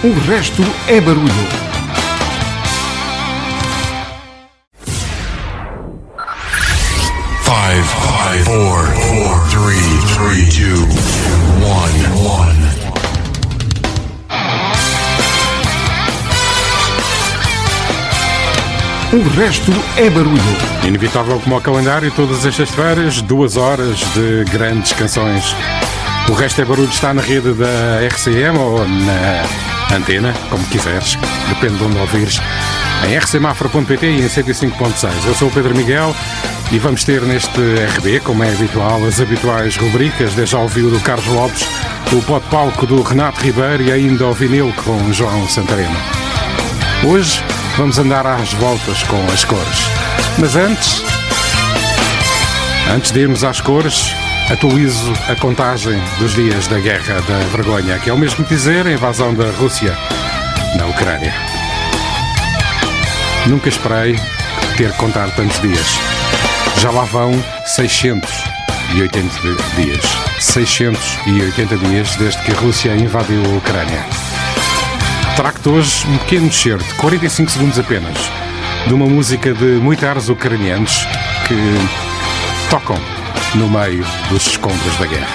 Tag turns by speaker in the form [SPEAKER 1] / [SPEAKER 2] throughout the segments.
[SPEAKER 1] O resto é barulho.
[SPEAKER 2] Five, five, four, four, three, three, two, one, one.
[SPEAKER 1] O resto é barulho.
[SPEAKER 3] Inevitável como o calendário, todas as sextas-feiras, duas horas de grandes canções. O resto é barulho está na rede da RCM ou na antena, como quiseres, depende de onde ouvires, em rcmafra.pt e em 105.6. Eu sou o Pedro Miguel e vamos ter neste RB, como é habitual, as habituais rubricas, ao ouviu do Carlos Lopes, o pote palco do Renato Ribeiro e ainda o vinil com João Santareno. Hoje vamos andar às voltas com as cores. Mas antes, antes de irmos às cores, atualizo a contagem dos dias da Guerra da Vergonha, que é o mesmo que dizer a invasão da Rússia na Ucrânia. Nunca esperei ter que contar tantos dias. Já lá vão 680 dias. 680 dias desde que a Rússia invadiu a Ucrânia. Trago-te hoje um pequeno excerto, 45 segundos apenas, de uma música de muitos ucranianos que tocam no meio dos escombros da guerra.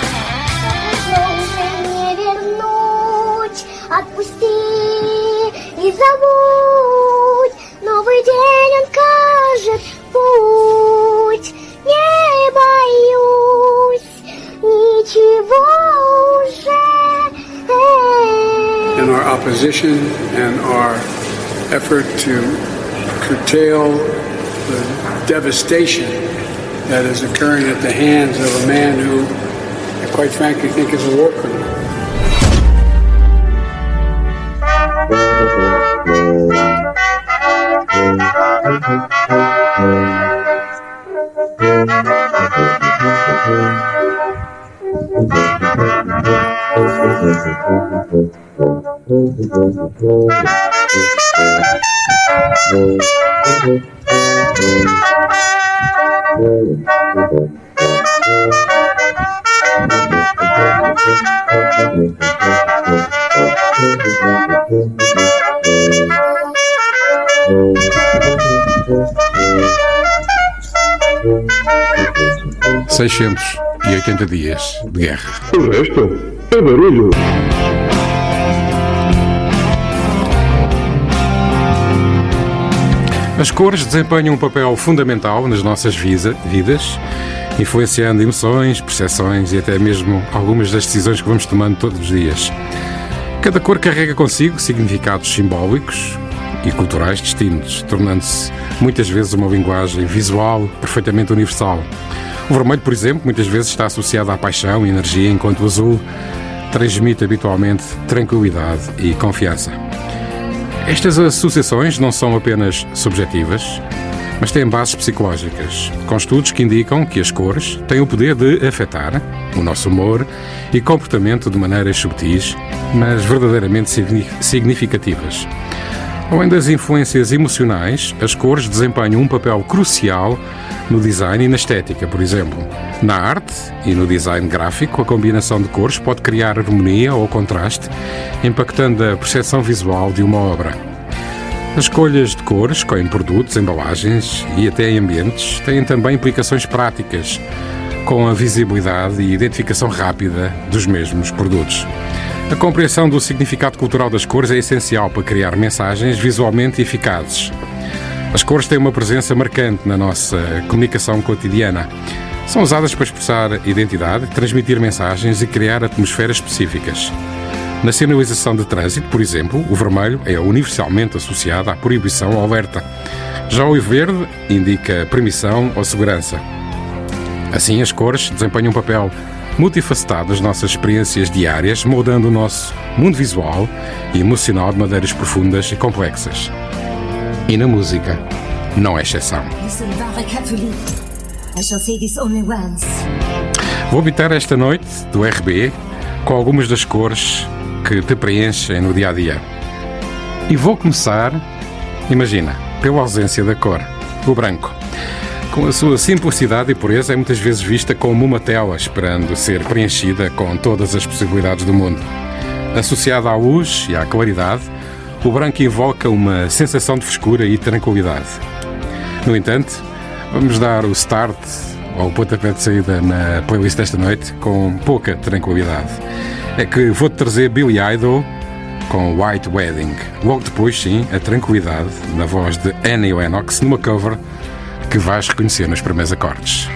[SPEAKER 4] In our opposition and our effort to curtail the devastation that is occurring at the hands of a man who, I quite frankly, think is a war criminal.
[SPEAKER 3] Seiscentos e oitenta dias de guerra.
[SPEAKER 5] O resto é barulho.
[SPEAKER 3] As cores desempenham um papel fundamental nas nossas vidas, influenciando emoções, percepções e até mesmo algumas das decisões que vamos tomando todos os dias. Cada cor carrega consigo significados simbólicos e culturais distintos, tornando-se muitas vezes uma linguagem visual perfeitamente universal. O vermelho, por exemplo, muitas vezes está associado à paixão e energia, enquanto o azul transmite habitualmente tranquilidade e confiança. Estas associações não são apenas subjetivas, mas têm bases psicológicas, com estudos que indicam que as cores têm o poder de afetar o nosso humor e comportamento de maneiras subtis, mas verdadeiramente signi- significativas. Além das influências emocionais, as cores desempenham um papel crucial no design e na estética, por exemplo. Na arte e no design gráfico, a combinação de cores pode criar harmonia ou contraste, impactando a percepção visual de uma obra. As escolhas de cores, com produtos, embalagens e até em ambientes, têm também implicações práticas, com a visibilidade e identificação rápida dos mesmos produtos. A compreensão do significado cultural das cores é essencial para criar mensagens visualmente eficazes. As cores têm uma presença marcante na nossa comunicação cotidiana. São usadas para expressar identidade, transmitir mensagens e criar atmosferas específicas. Na sinalização de trânsito, por exemplo, o vermelho é universalmente associado à proibição ou alerta. Já o verde indica permissão ou segurança. Assim, as cores desempenham um papel multifacetado nas nossas experiências diárias, moldando o nosso mundo visual e emocional de maneiras profundas e complexas. E na música, não é exceção.
[SPEAKER 6] Listen very carefully. I shall say this only once.
[SPEAKER 3] Vou habitar esta noite do RB com algumas das cores que te preenchem no dia a dia. E vou começar, imagina, pela ausência da cor, o branco. Com a sua simplicidade e pureza, é muitas vezes vista como uma tela esperando ser preenchida com todas as possibilidades do mundo.
[SPEAKER 7] Associada à luz e à claridade, o branco invoca uma sensação de frescura e tranquilidade. No entanto, vamos dar o start ao pontapé de saída na playlist desta noite com pouca tranquilidade. É que vou-te trazer Billy Idol com White Wedding. Logo depois, sim, a tranquilidade na voz de Annie Lennox numa cover que vais reconhecer nos primeiros acordes.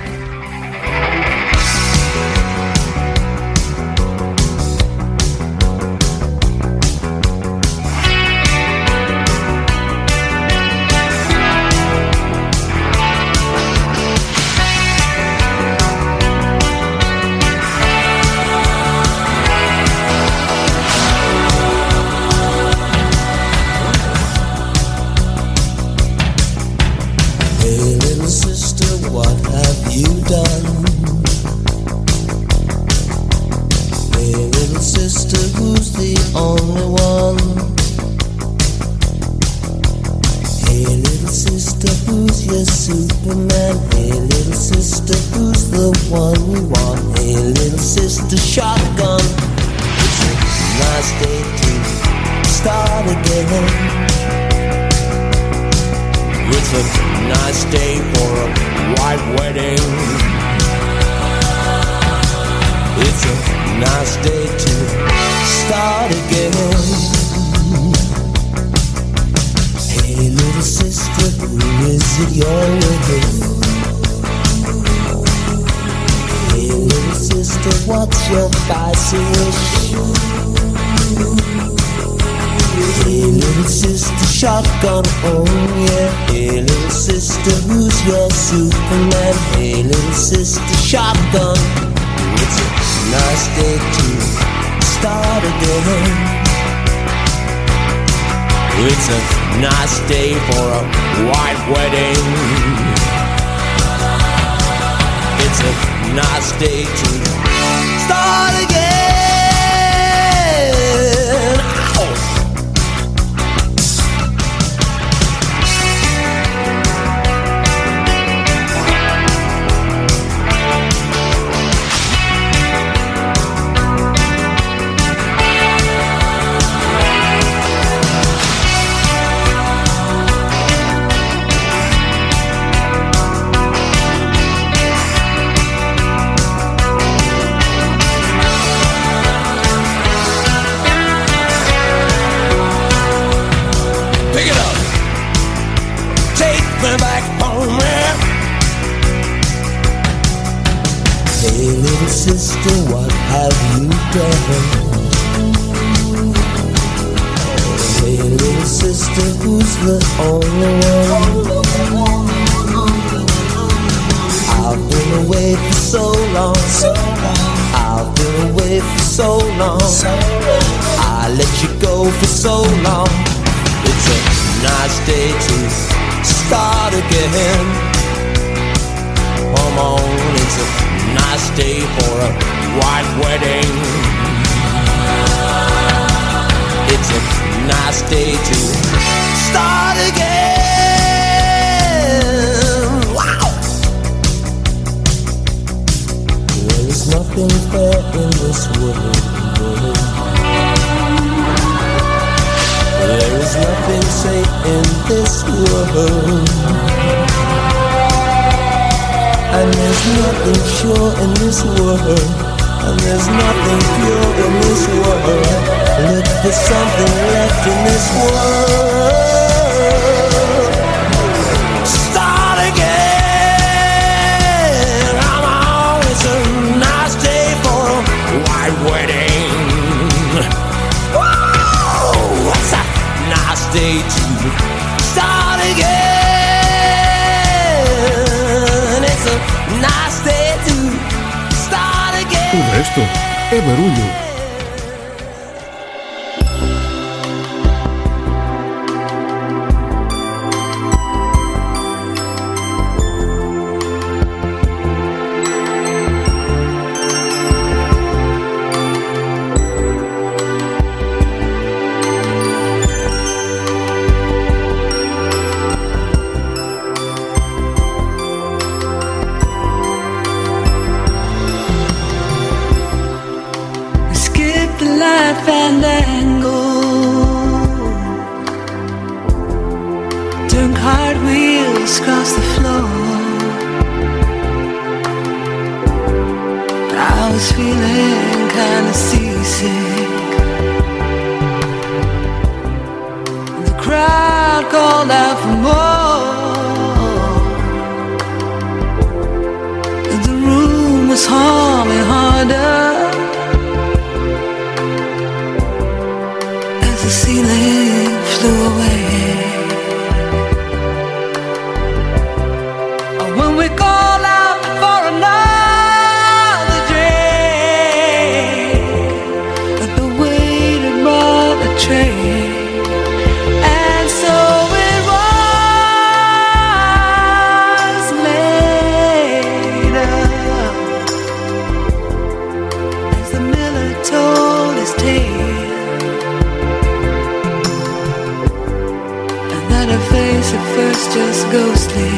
[SPEAKER 8] Ghostly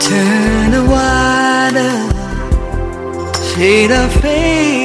[SPEAKER 8] turn a wider shade of pale.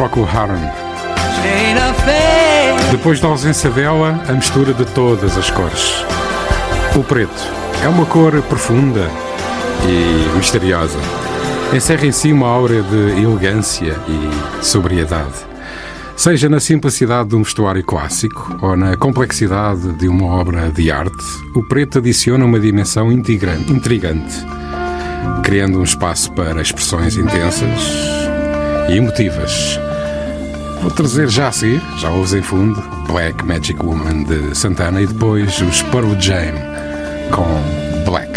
[SPEAKER 3] Procol Harum. Depois da ausência dela, a mistura de todas as cores. O preto é uma cor profunda e misteriosa. Encerra em si uma aura de elegância e sobriedade. Seja na simplicidade de um vestuário clássico ou na complexidade de uma obra de arte, o preto adiciona uma dimensão intrigan- intrigante, criando um espaço para expressões intensas e emotivas. Vou trazer já a seguir, já ouves em fundo, Black Magic Woman de Santana e depois os Pearl Jam com Black.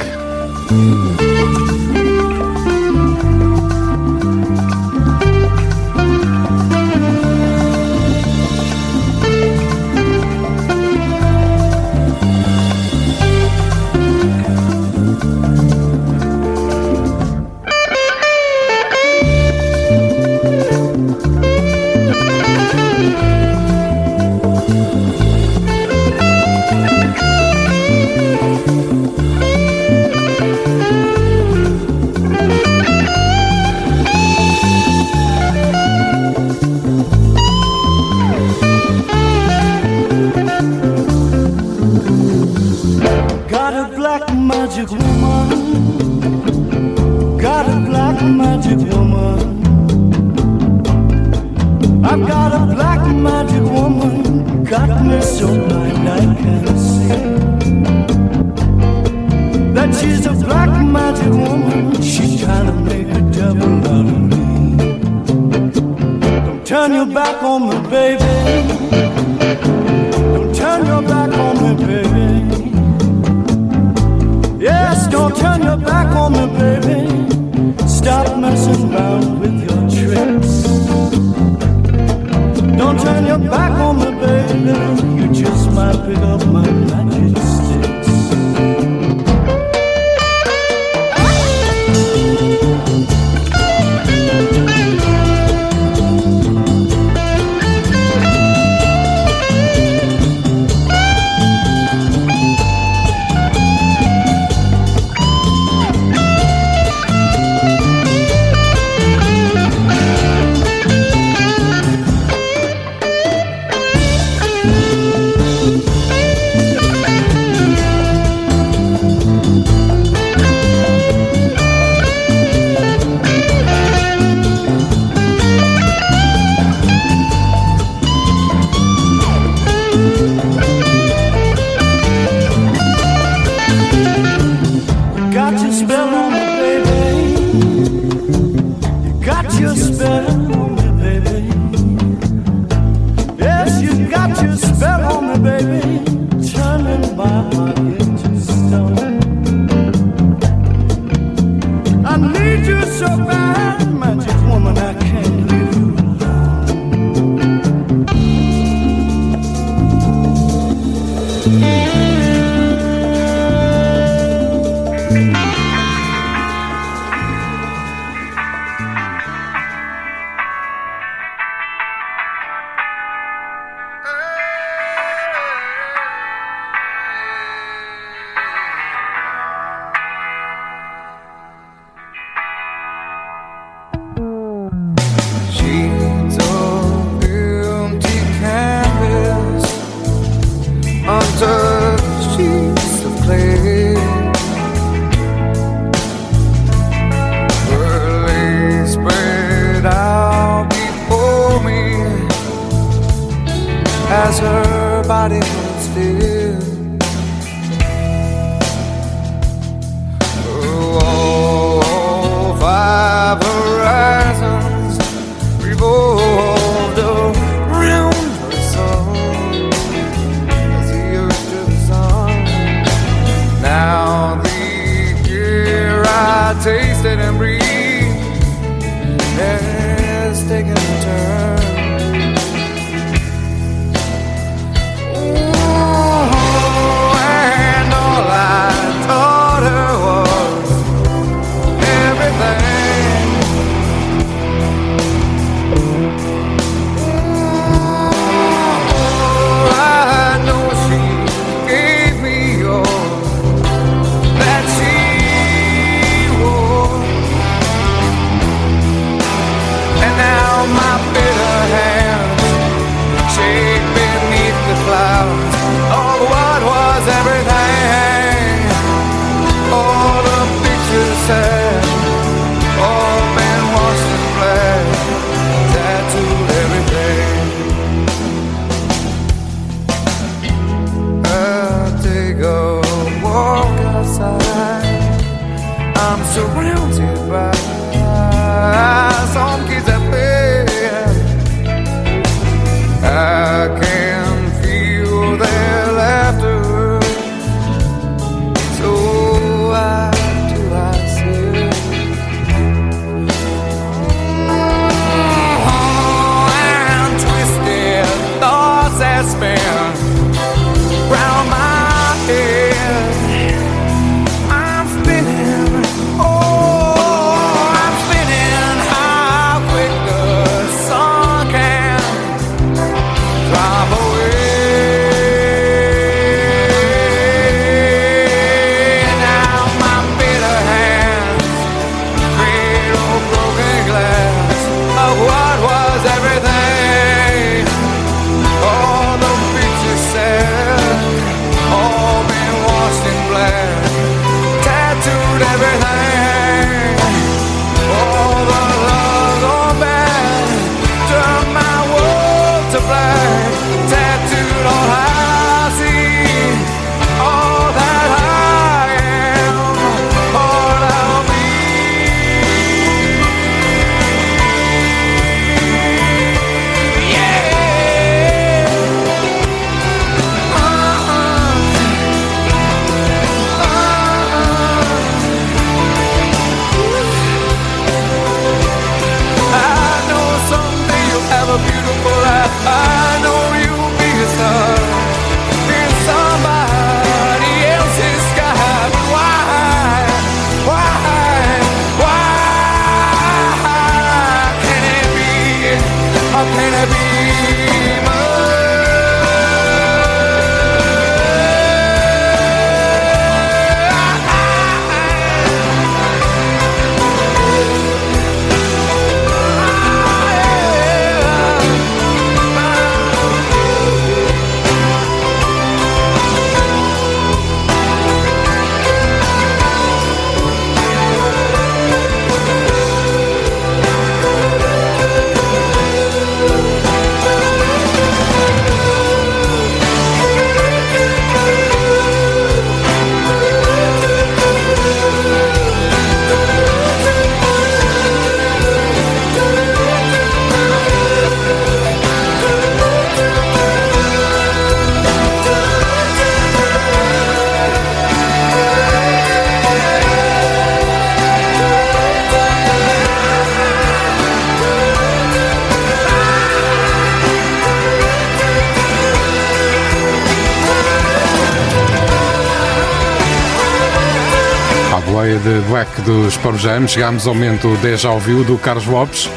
[SPEAKER 3] Fade Black dos Pearl Jam. Chegámos ao momento 10 já ouviu do Carlos Lopes.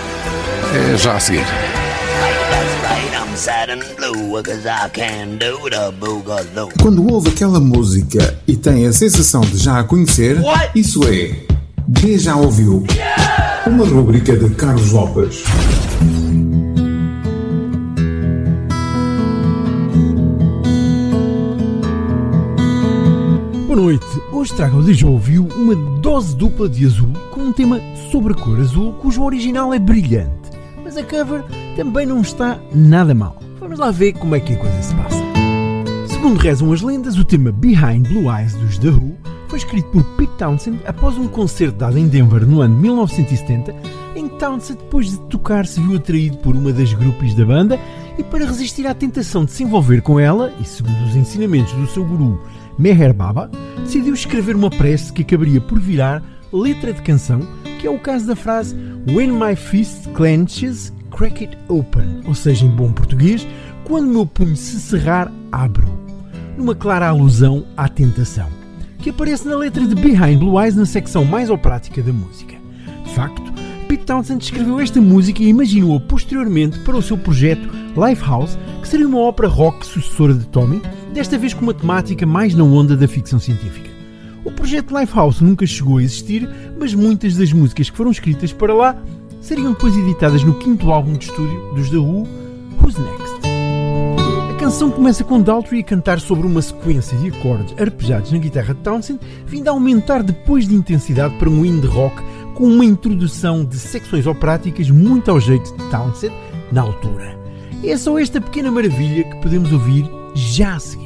[SPEAKER 3] É já a seguir.
[SPEAKER 1] Quando ouve aquela música e tem a sensação de já a conhecer, isso é D já ouviu. Uma rubrica de Carlos Lopes.
[SPEAKER 9] Boa noite. Hoje trago ao Deja Ouviu uma dose dupla de azul com um tema sobre a cor azul cujo original é brilhante. Mas a cover também não está nada mal. Vamos lá ver como é que a coisa se passa. Segundo rezam as lendas, o tema Behind Blue Eyes dos The Who foi escrito por Pete Townsend após um concerto dado em Denver no ano de 1970, em que Townsend, depois de tocar, se viu atraído por uma das grupos da banda e, para resistir à tentação de se envolver com ela, e segundo os ensinamentos do seu guru Meher Baba, decidiu escrever uma prece que acabaria por virar letra de canção, que é o caso da frase When my fist clenches, crack it open, ou seja, em bom português, quando meu punho se cerrar, abro, numa clara alusão à tentação que aparece na letra de Behind Blue Eyes na secção mais operática da música. De facto, Pete Townsend escreveu esta música e imaginou-a posteriormente para o seu projeto Lifehouse, que seria uma ópera rock sucessora de Tommy, desta vez com uma temática mais na onda da ficção científica. O projeto Lifehouse nunca chegou a existir, mas muitas das músicas que foram escritas para lá seriam depois editadas no quinto álbum de estúdio dos The Who, Who's Next? A canção começa com Daltrey a cantar sobre uma sequência de acordes arpejados na guitarra de Townsend, vindo a aumentar depois de intensidade para um indie rock com uma introdução de secções operáticas muito ao jeito de Townsend na altura. É só esta pequena maravilha que podemos ouvir já a seguir.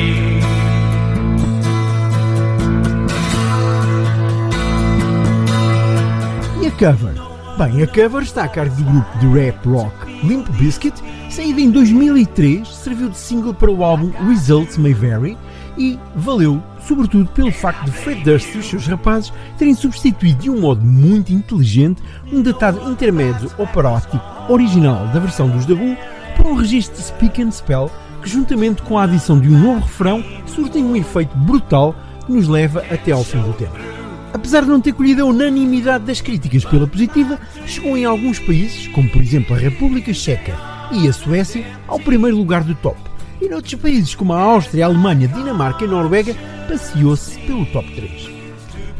[SPEAKER 9] Cover? Bem, a cover está a cargo do grupo de rap rock Limp Bizkit, saída em 2003, serviu de single para o álbum Results May Vary e valeu sobretudo pelo facto de Fred Durst e os seus rapazes terem substituído de um modo muito inteligente um datado intermédio operático original da versão dos The Who por um registro de Speak and Spell que juntamente com a adição de um novo refrão surtem um efeito brutal que nos leva até ao fim do tema. Apesar de não ter colhido a unanimidade das críticas pela positiva, chegou em alguns países, como por exemplo a República Checa e a Suécia, ao primeiro lugar do top. E noutros países como a Áustria, a Alemanha, Dinamarca e Noruega, passeou-se pelo top 3.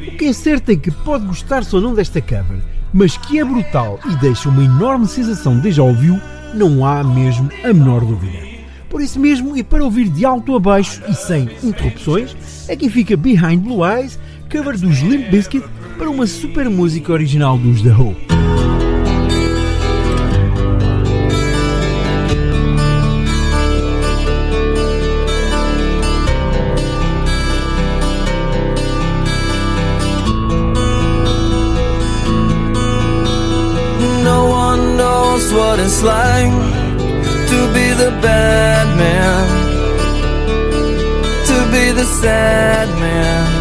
[SPEAKER 9] O que é certo é que pode gostar-se ou não desta cover, mas que é brutal e deixa uma enorme sensação de já ouviu, não há mesmo a menor dúvida. Por isso mesmo, e para ouvir de alto a baixo e sem interrupções, aqui fica Behind Blue Eyes, cover dos Limp Bizkit para uma super música original dos The Who.
[SPEAKER 10] No what it's like to be the bad man, to be the sad man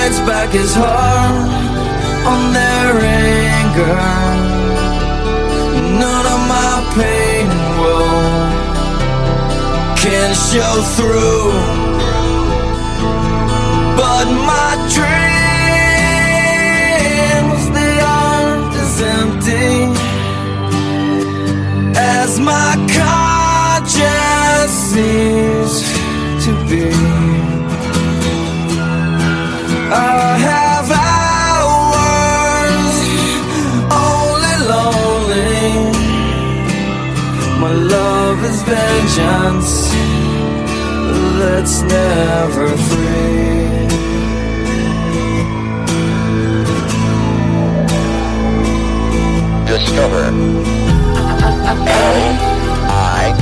[SPEAKER 10] Bites back his heart on their anger. None of my pain will can show through. But my dreams, they aren't as empty as my conscience seems to be. Vengeance that's never free.
[SPEAKER 11] Discover. L I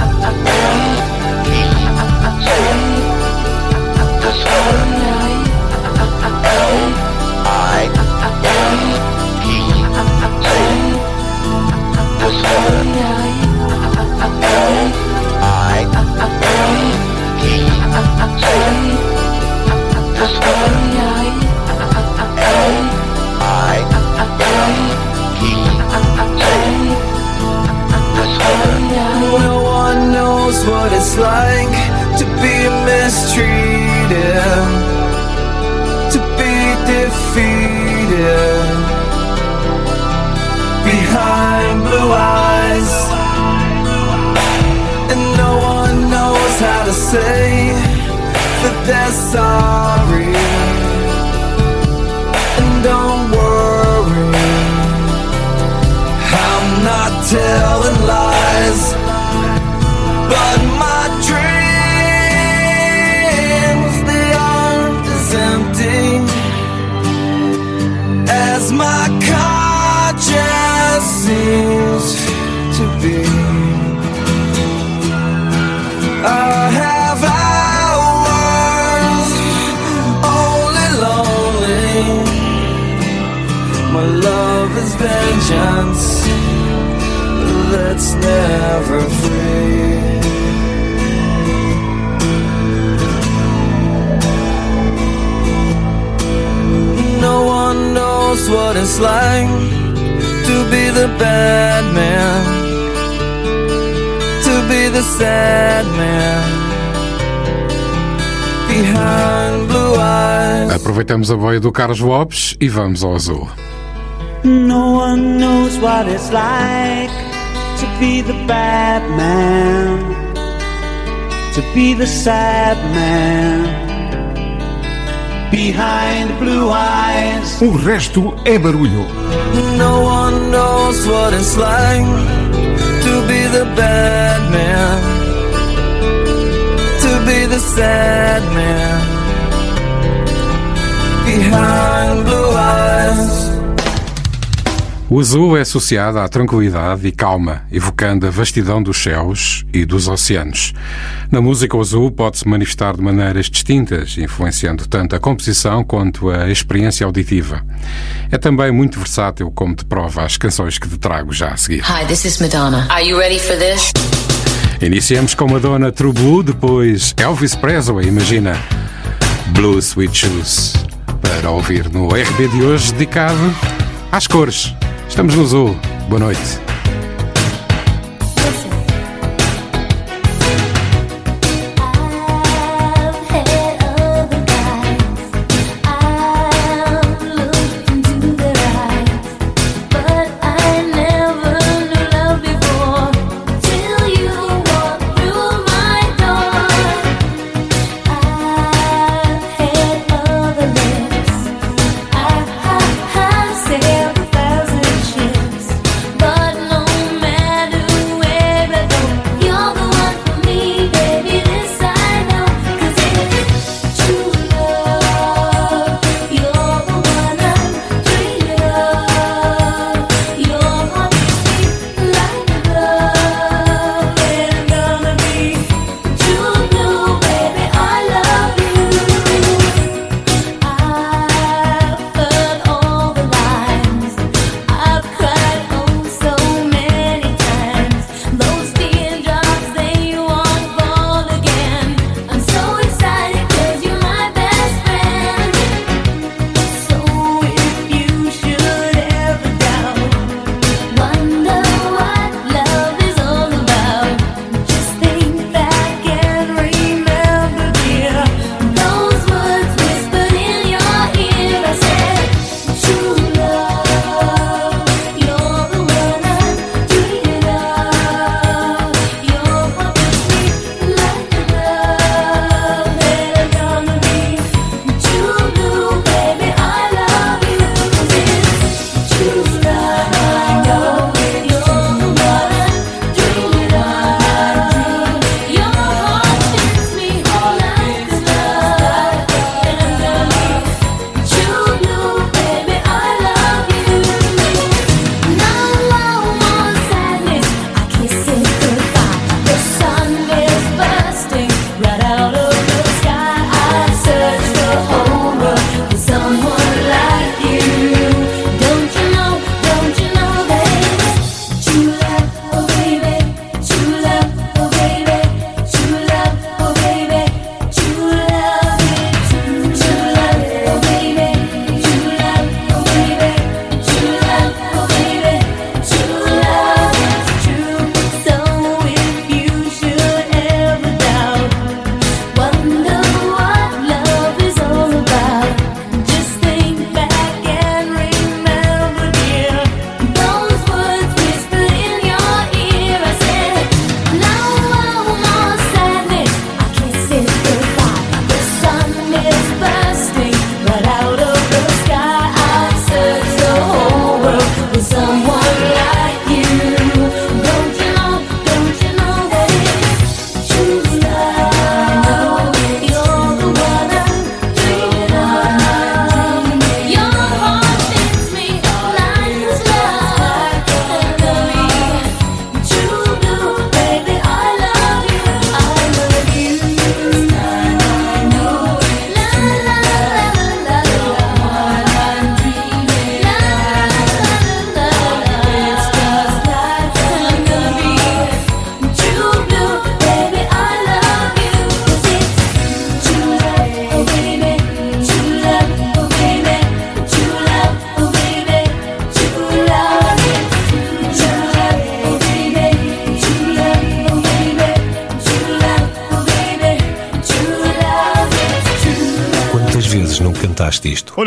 [SPEAKER 11] Discover.
[SPEAKER 3] Aproveitamos a boia do Carlos Lopes e vamos ao azul.
[SPEAKER 12] No one knows what it's like to be the bad man, to be the sad man behind blue eyes.
[SPEAKER 1] O resto é barulho.
[SPEAKER 10] No one knows what it's like to be the bad man, to be the sad man.
[SPEAKER 3] O azul é associado à tranquilidade e calma, evocando a vastidão dos céus e dos oceanos. Na música, o azul pode-se manifestar de maneiras distintas, influenciando tanto a composição quanto a experiência auditiva. É também muito versátil, como te prova as canções que te trago já a seguir.
[SPEAKER 13] Hi, this is Madonna. Are you ready for this?
[SPEAKER 3] Iniciamos com Madonna True Blue, depois Elvis Presley, imagina Blue Sweet Shoes, para ouvir no RB de hoje dedicado às cores. Estamos no azul. Boa noite.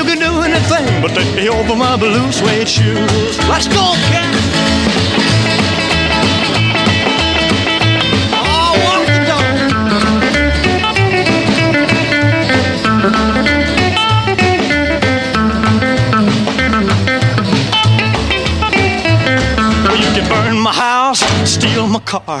[SPEAKER 14] You can do anything but take over my blue suede shoes. Let's go, cat. Oh, walk the can burn my house, steal my car,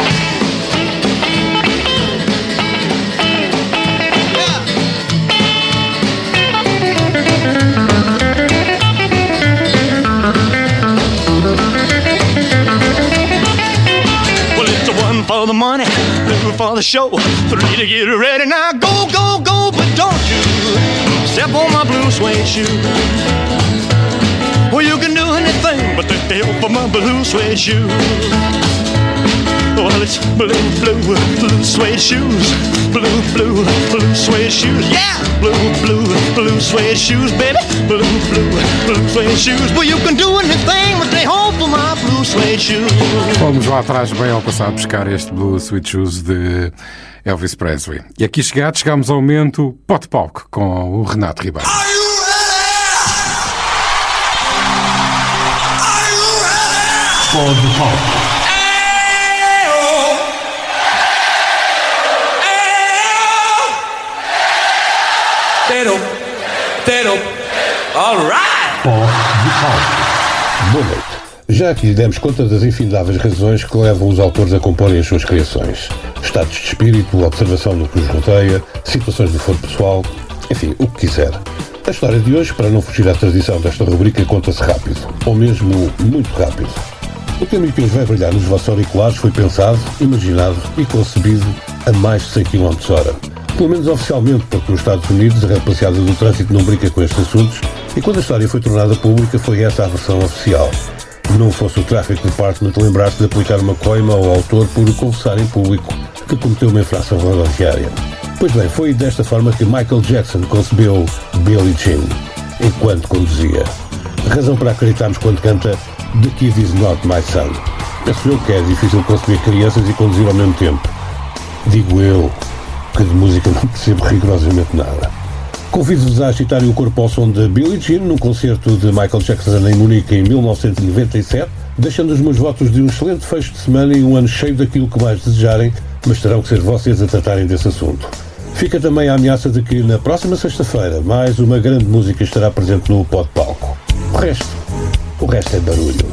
[SPEAKER 14] For the money, two for the show, three to get ready. Now go, go, go, but don't you step on my blue suede shoe. Well, you can do anything but take the help of my blue suede shoe. Well, it's blue, blue, blue suede shoes. Blue, blue, blue suede shoes. Yeah! Blue, blue, blue suede shoes, baby. Blue, blue, blue suede shoes. Well, you can do anything
[SPEAKER 3] Fomos lá atrás, bem ao passado, buscar este Blue Sweet Shoes de Elvis Presley. E aqui chegados, chegamos ao momento Pote Palco com o Renato Ribeiro.
[SPEAKER 1] Pode palco.
[SPEAKER 15] Tero, Tero, alright!
[SPEAKER 5] Pó de palco. Boa noite. Já aqui demos conta das infindáveis razões que levam os autores a comporem as suas criações. Estados de espírito, observação do que os rodeia, situações do foro pessoal, enfim, o que quiser. A história de hoje, para não fugir à tradição desta rubrica, conta-se rápido, ou mesmo muito rápido. O tema que hoje vai brilhar nos vossos auriculares foi pensado, imaginado e concebido a mais de 100 km hora. Pelo menos oficialmente, porque nos Estados Unidos a rapaziada do trânsito não brinca com estes assuntos e quando a história foi tornada pública foi essa a versão oficial. Não fosse o Traffic Department lembrar-se de aplicar uma coima ao autor por confessar em público que cometeu uma infração rodoviária. Pois bem, foi desta forma que Michael Jackson concebeu Billie Jean, enquanto conduzia. Razão para acreditarmos quando canta The Kid Is Not My Son. Penso eu que é difícil consumir crianças e conduzir ao mesmo tempo. Digo eu, que de música não percebo rigorosamente nada. Convido-vos a agitarem o corpo ao som de Billie Jean num concerto de Michael Jackson em Munique em 1997, deixando os meus votos de um excelente fecho de semana e um ano cheio daquilo que mais desejarem, mas terão que ser vocês a tratarem desse assunto. Fica também a ameaça de que na próxima sexta-feira mais uma grande música estará presente no Pod Palco. O resto, o resto é barulho.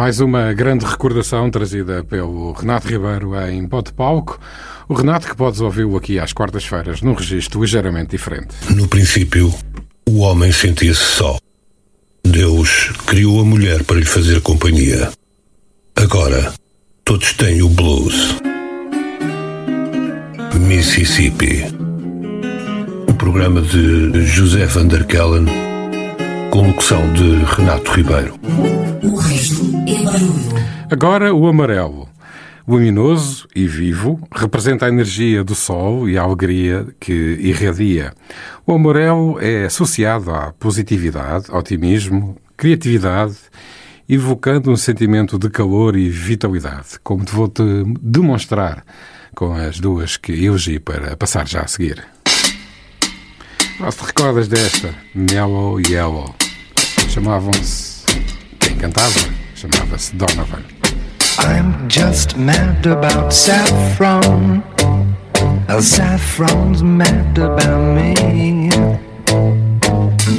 [SPEAKER 3] Mais uma grande recordação trazida pelo Renato Ribeiro em de Palco. O Renato que podes ouvi-lo aqui às quartas-feiras num registro ligeiramente diferente.
[SPEAKER 5] No princípio, o homem sentia-se só. Deus criou a mulher para lhe fazer companhia. Agora, todos têm o blues. Mississippi. O programa de José Van der Kellen, com locução de Renato Ribeiro.
[SPEAKER 6] O resto é barulho.
[SPEAKER 3] Agora o amarelo. Luminoso e vivo, representa a energia do sol e a alegria que irradia. O amarelo é associado à positividade, otimismo, criatividade, evocando um sentimento de calor e vitalidade, como te vou-te demonstrar com as duas que elegi para passar já a seguir. Não te recordas desta? Mellow Yellow. Chamavam-se. Cantava? Chamava-se Donovan.
[SPEAKER 16] I'm just mad about saffron. Uh, saffron's mad about me.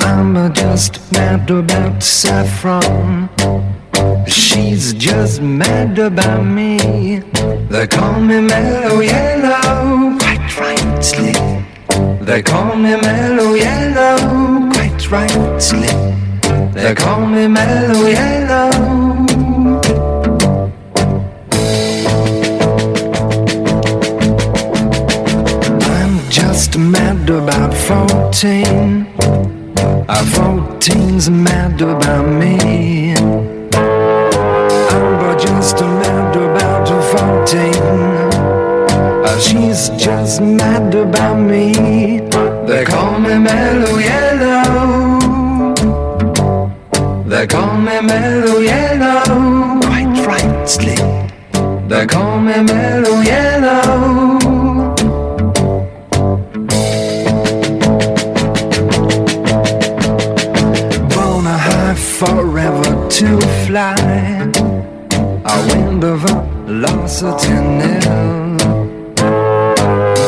[SPEAKER 16] I'm just mad about saffron. She's just mad about me. They call me mellow yellow, quite rightly. They call me mellow yellow, quite rightly. They call me mellow yellow. I'm just mad about 14. Uh, 14's mad about me. I'm just mad about 14. Uh, she's just mad about me. They call me mellow yellow. They call me mellow yellow. Quite rightly. They call me mellow yellow. Born a high forever to fly. A wind of velocity nil.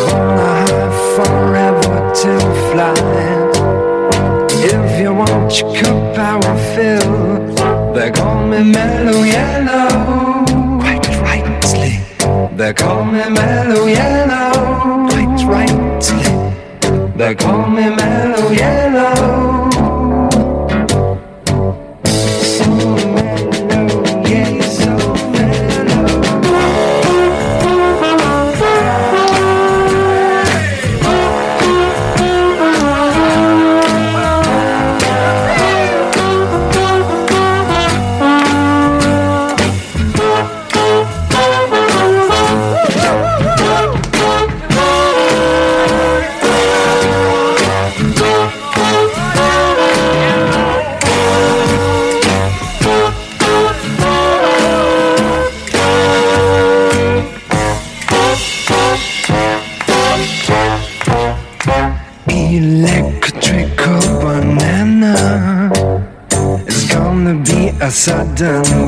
[SPEAKER 16] Born a high forever to fly. If you want your cup, I will fill. They call me mellow yellow. Quite rightly. They call me mellow yellow. Quite rightly. They call me mellow yellow.
[SPEAKER 5] done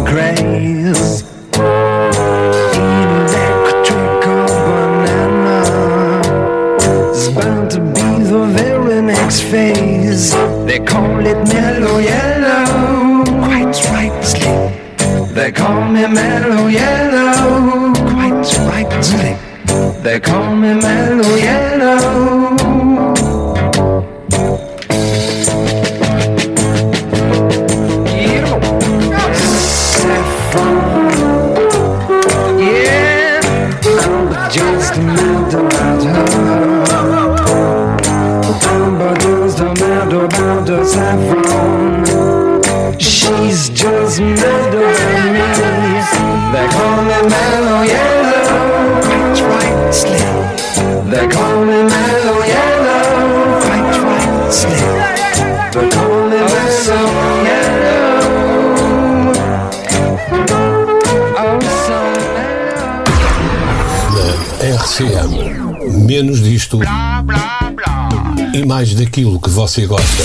[SPEAKER 5] você gosta.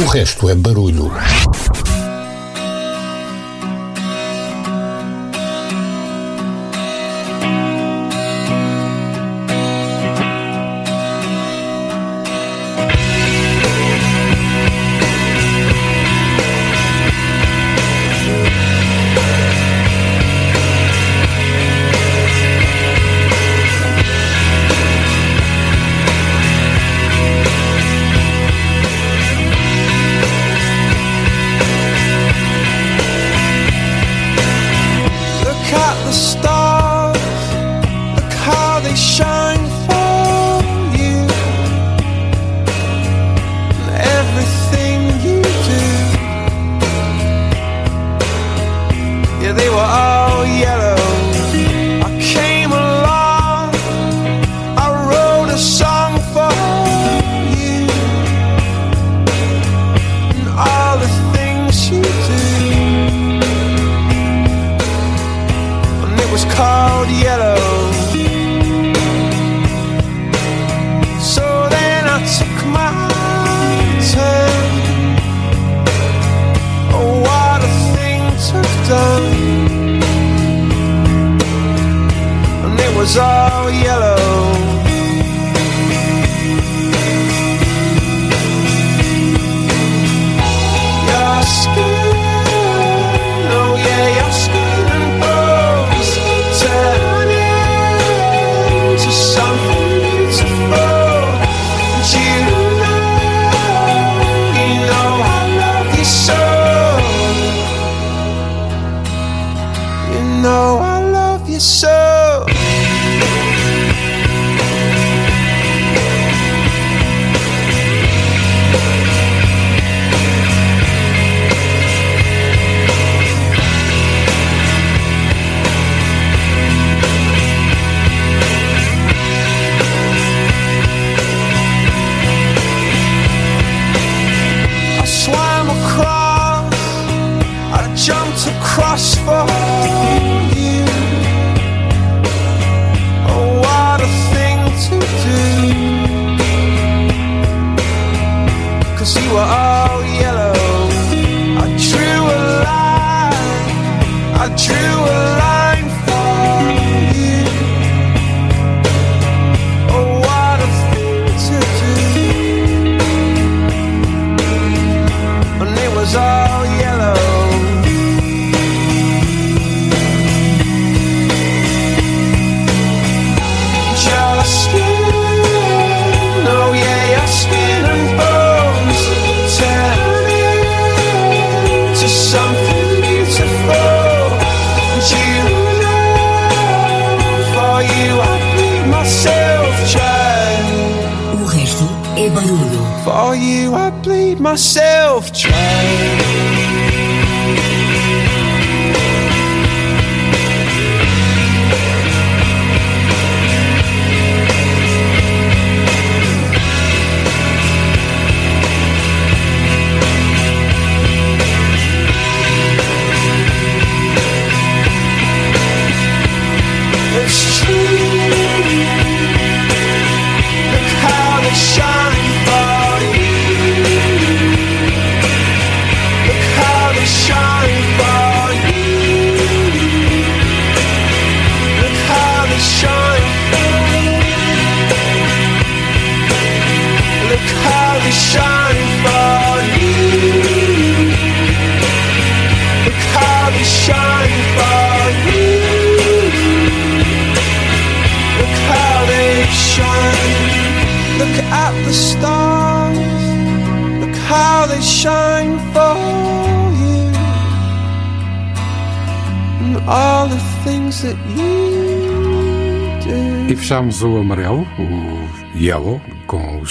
[SPEAKER 5] O resto é barulho.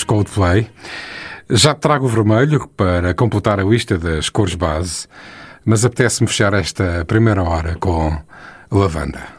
[SPEAKER 3] Coldplay. Já trago o vermelho para completar a lista das cores base, mas apetece-me fechar esta primeira hora com lavanda.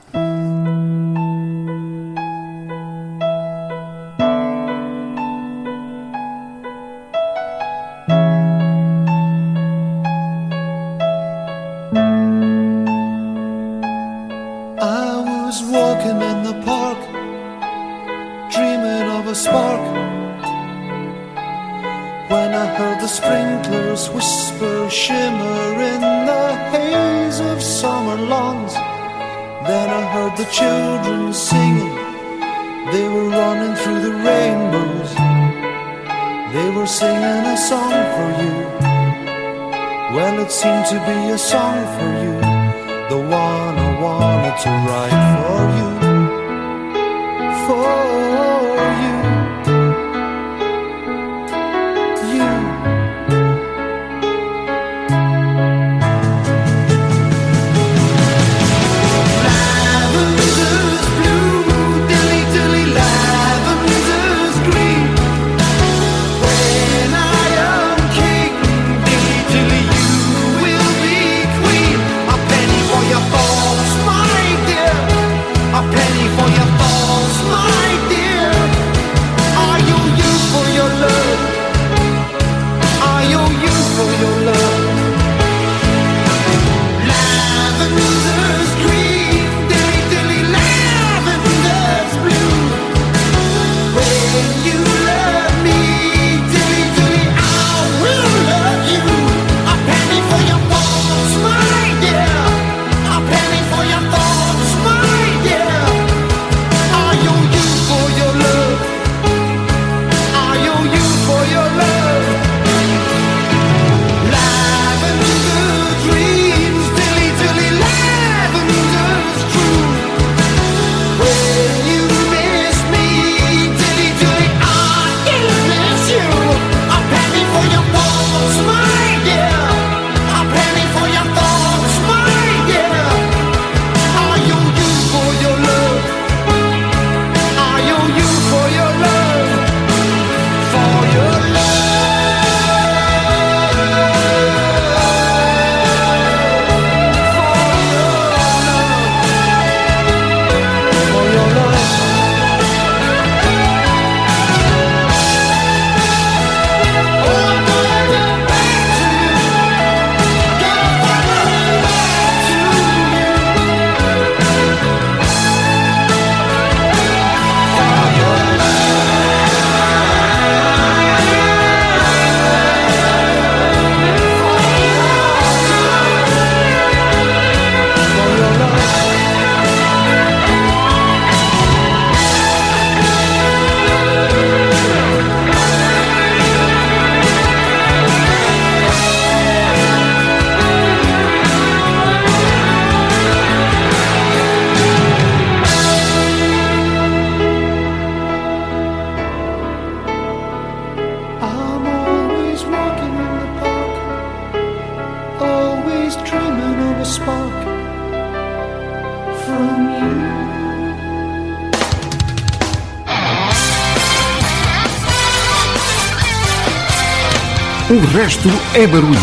[SPEAKER 1] Resto é barulho.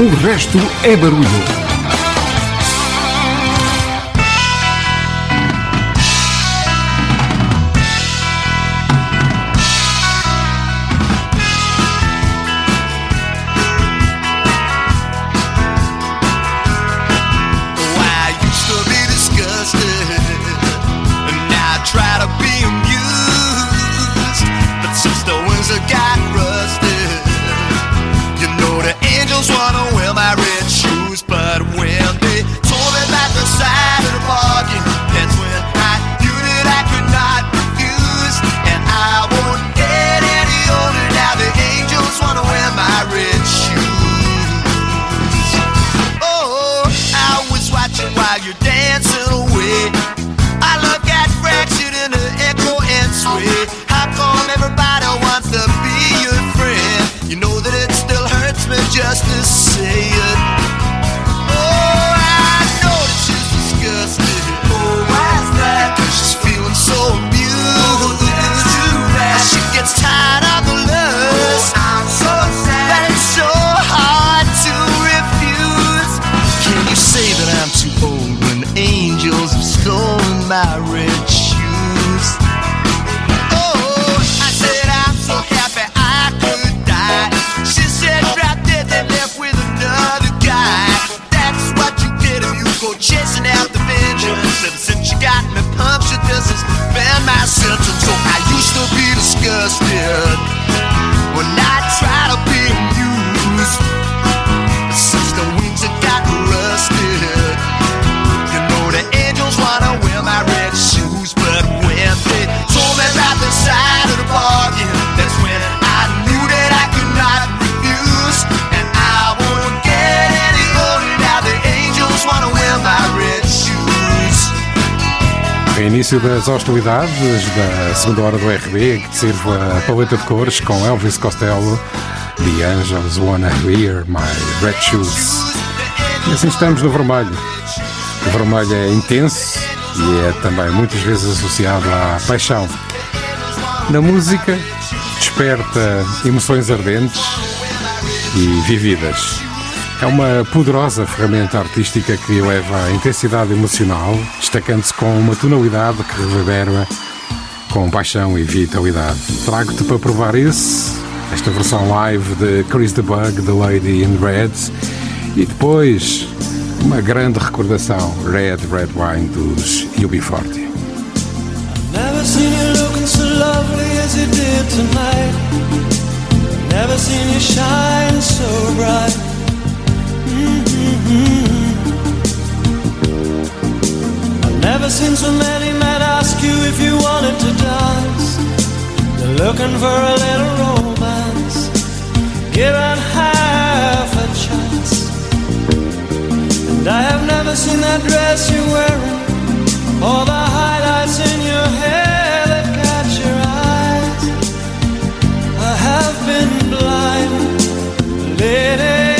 [SPEAKER 1] O resto é barulho.
[SPEAKER 3] Das hostilidades da segunda hora do RB, que te sirvo a paleta de cores com Elvis Costello, The Angels Wanna Wear My Red Shoes. E assim estamos no vermelho. O vermelho é intenso e é também muitas vezes associado à paixão. Na música, desperta emoções ardentes e vividas. É uma poderosa ferramenta artística que eleva a intensidade emocional, destacando-se com uma tonalidade que reverbera com paixão e vitalidade. Trago-te para provar isso, esta versão live de Chris the Bug, The Lady in Red, e depois uma grande recordação, Red Red Wine dos UB40.
[SPEAKER 17] Never seen you shine so bright. Mhm. I've never seen so many men ask you if you wanted to dance. They're looking for a little romance. Given half a chance. And I have never seen that dress you're wearing. Or the highlights in your hair that catch your eyes. I have been blind, lady.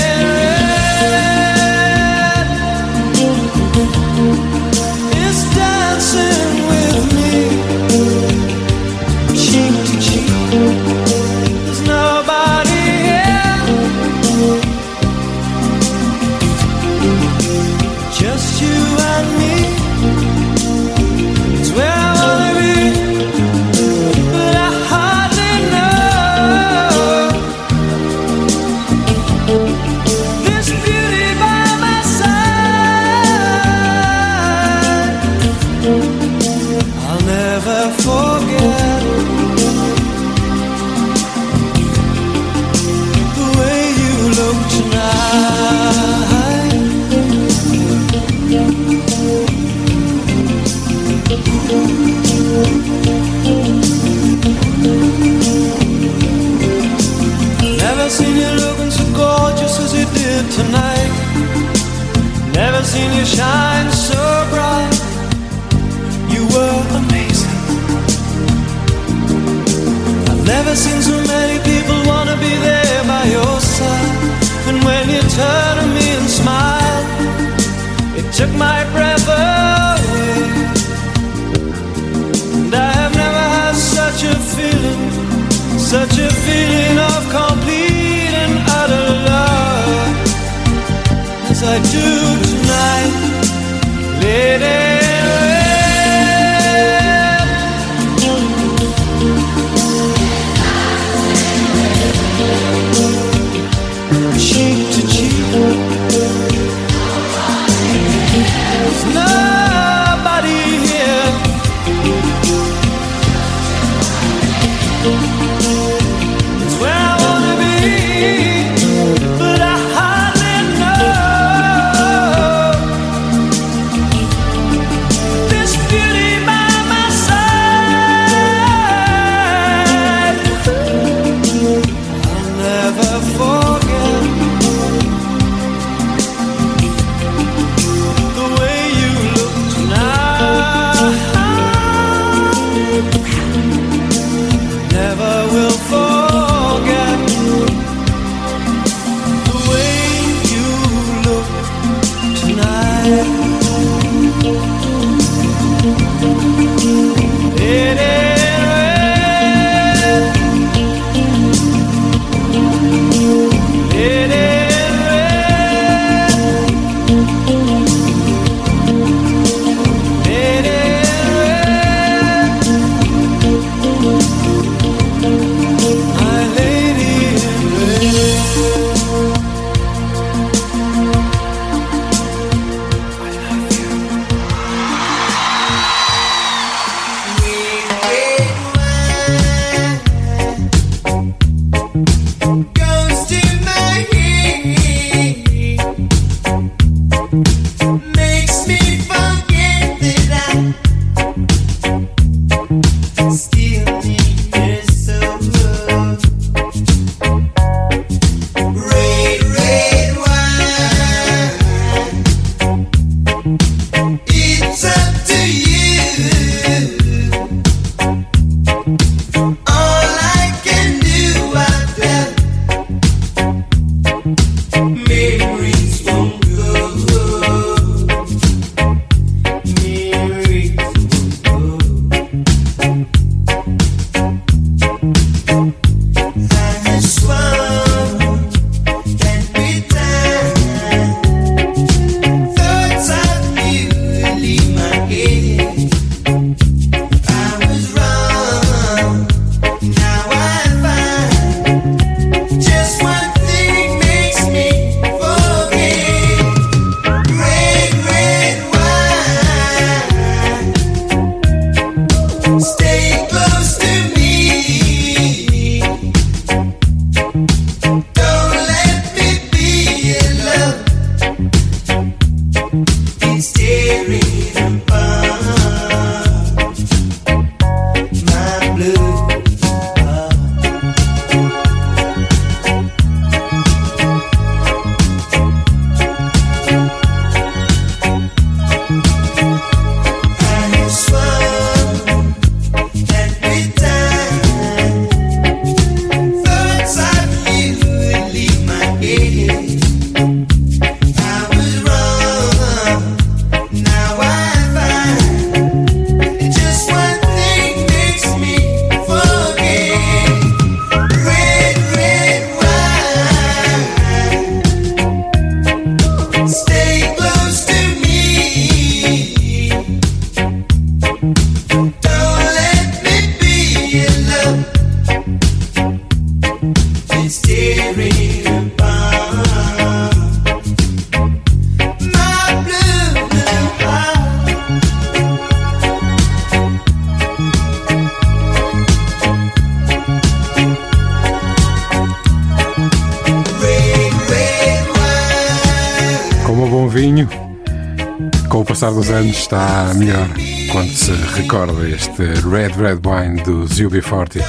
[SPEAKER 3] e o Biforte.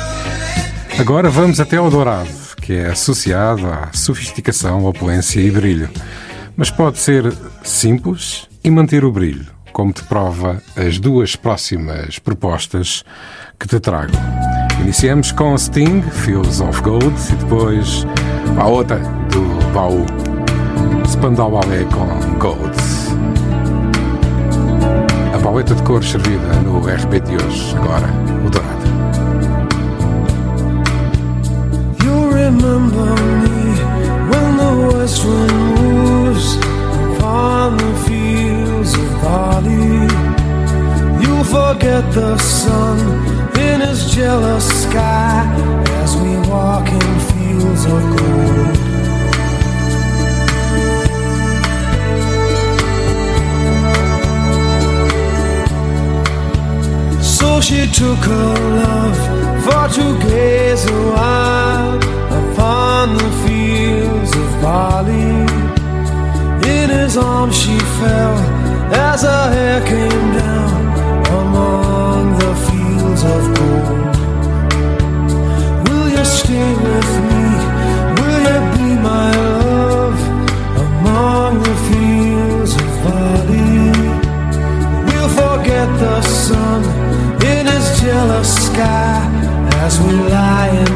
[SPEAKER 3] Agora vamos até ao dourado, que é associado à sofisticação, opulência e brilho. Mas pode ser simples e manter o brilho, como te prova as duas próximas propostas que te trago. Iniciamos com Sting, Fields of Gold, e depois a outra do Baú. Spandau Ballet com Gold. A paleta de cores servida no RP de hoje, agora, o dourado.
[SPEAKER 18] at the sun in his jealous sky as we walk in fields of gold. So she took her love for to gaze a while upon the fields of Bali. In his arms she fell as her hair came down among the fields of gold. Will you stay with me? Will you be my love among the fields of Bali? We'll forget the sun in his jealous sky as we lie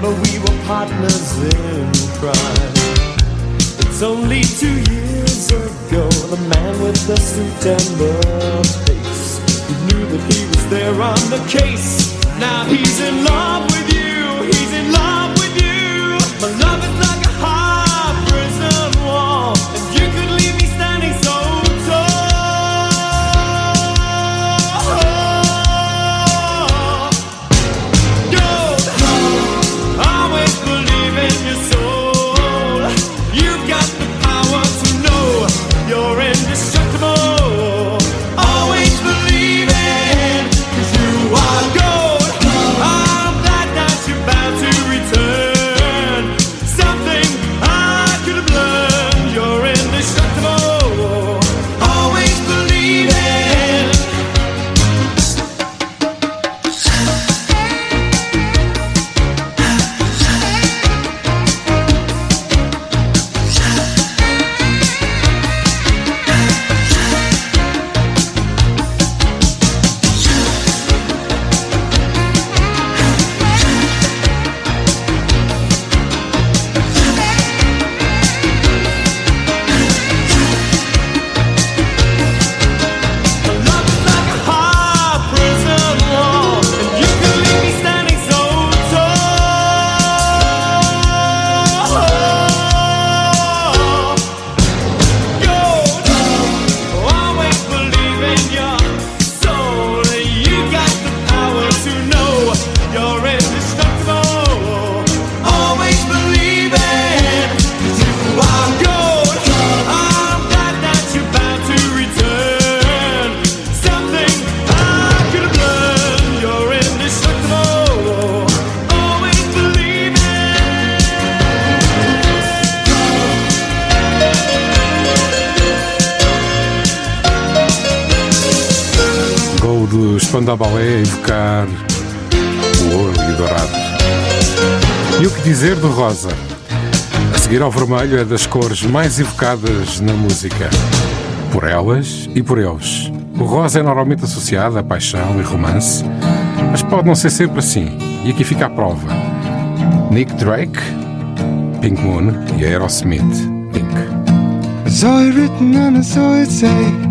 [SPEAKER 18] remember we
[SPEAKER 12] were partners in crime. It's only two years ago, the man with the suit and the face. He knew that he was there on the case. Now he's in love with you, he's in love with you.
[SPEAKER 3] seguir ao vermelho é das cores mais evocadas na música. Por elas e por eles. O rosa é normalmente associado a paixão e romance, mas pode não ser sempre assim. E aqui fica a prova. Nick Drake, Pink Moon e Aerosmith, Pink.
[SPEAKER 19] Written and I say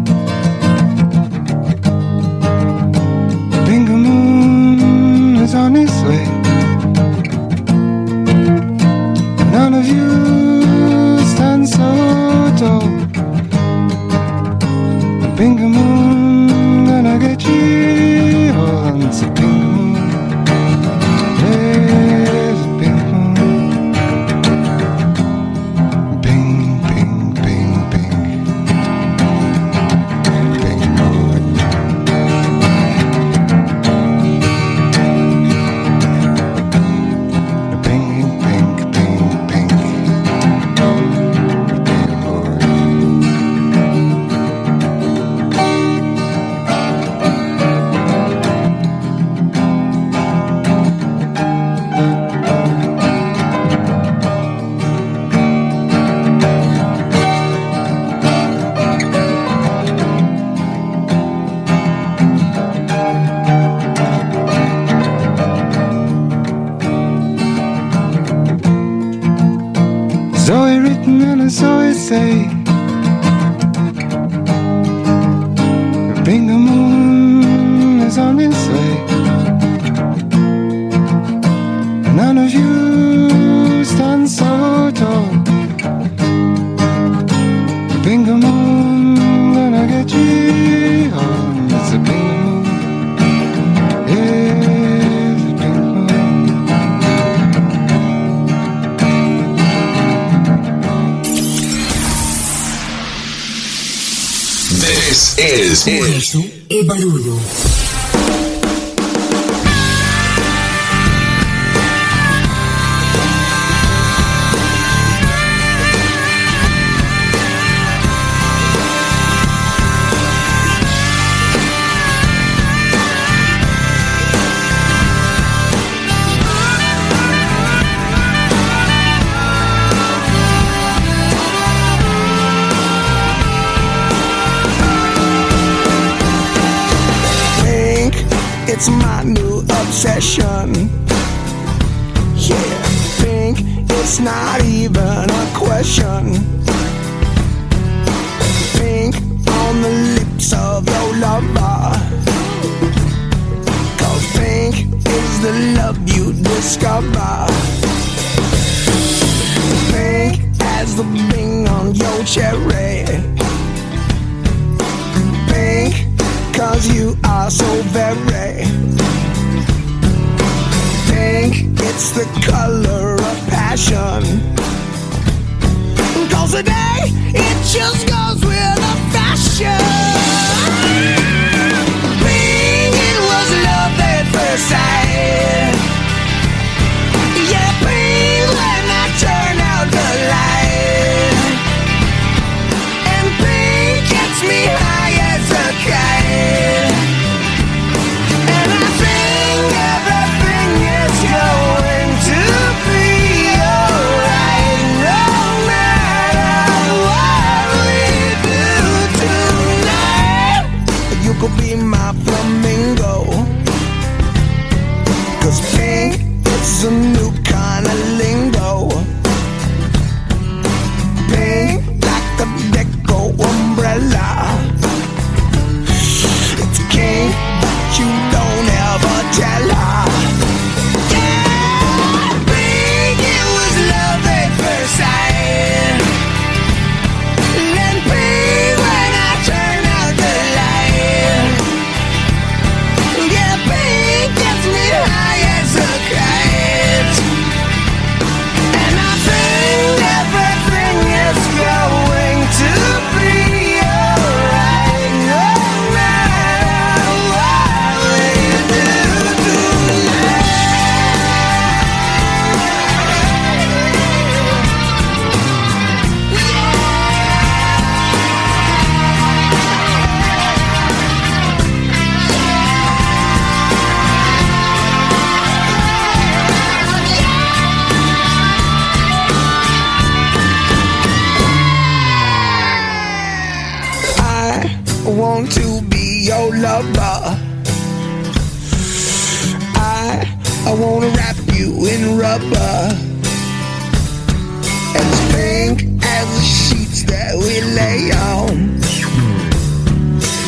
[SPEAKER 19] say. Bring
[SPEAKER 20] them O resto
[SPEAKER 6] é barulho.
[SPEAKER 19] long to be
[SPEAKER 21] your lover. I I wanna wrap you in rubber as pink as the sheets that we lay on.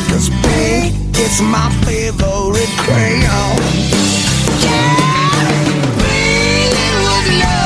[SPEAKER 21] Cause pink is my favorite crayon. Yeah,
[SPEAKER 17] pink it love.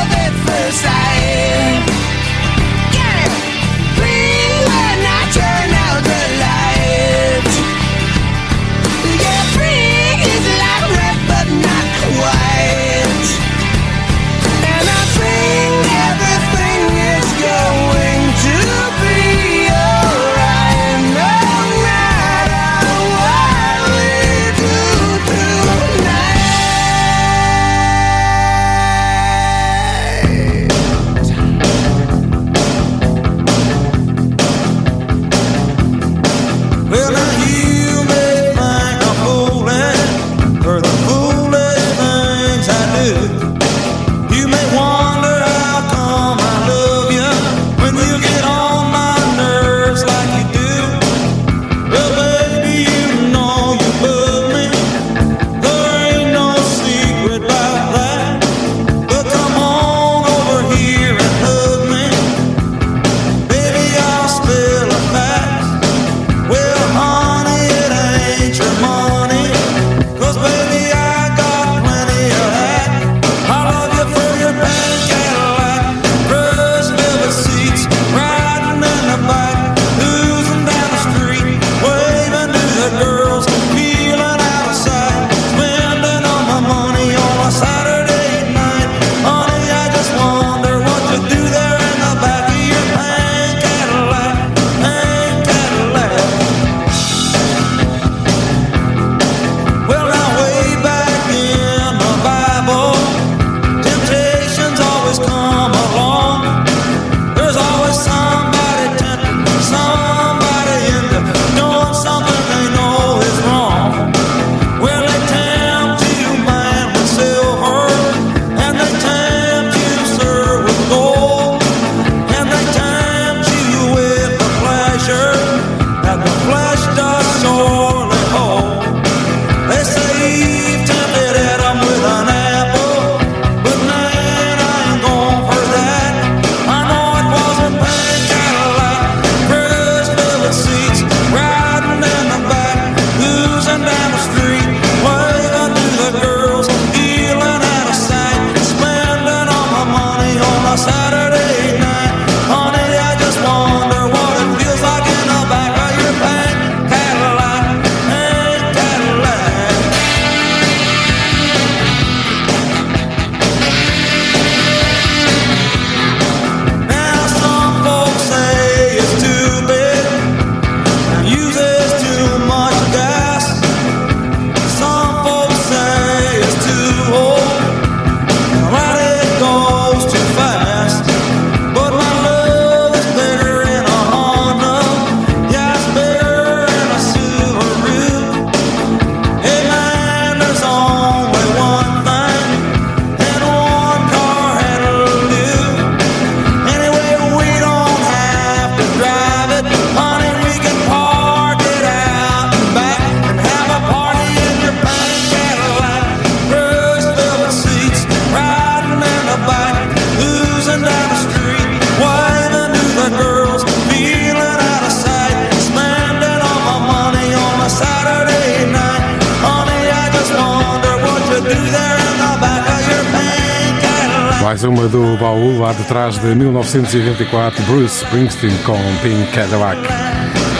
[SPEAKER 3] lá de trás de 1984, Bruce Springsteen com Pink Cadillac.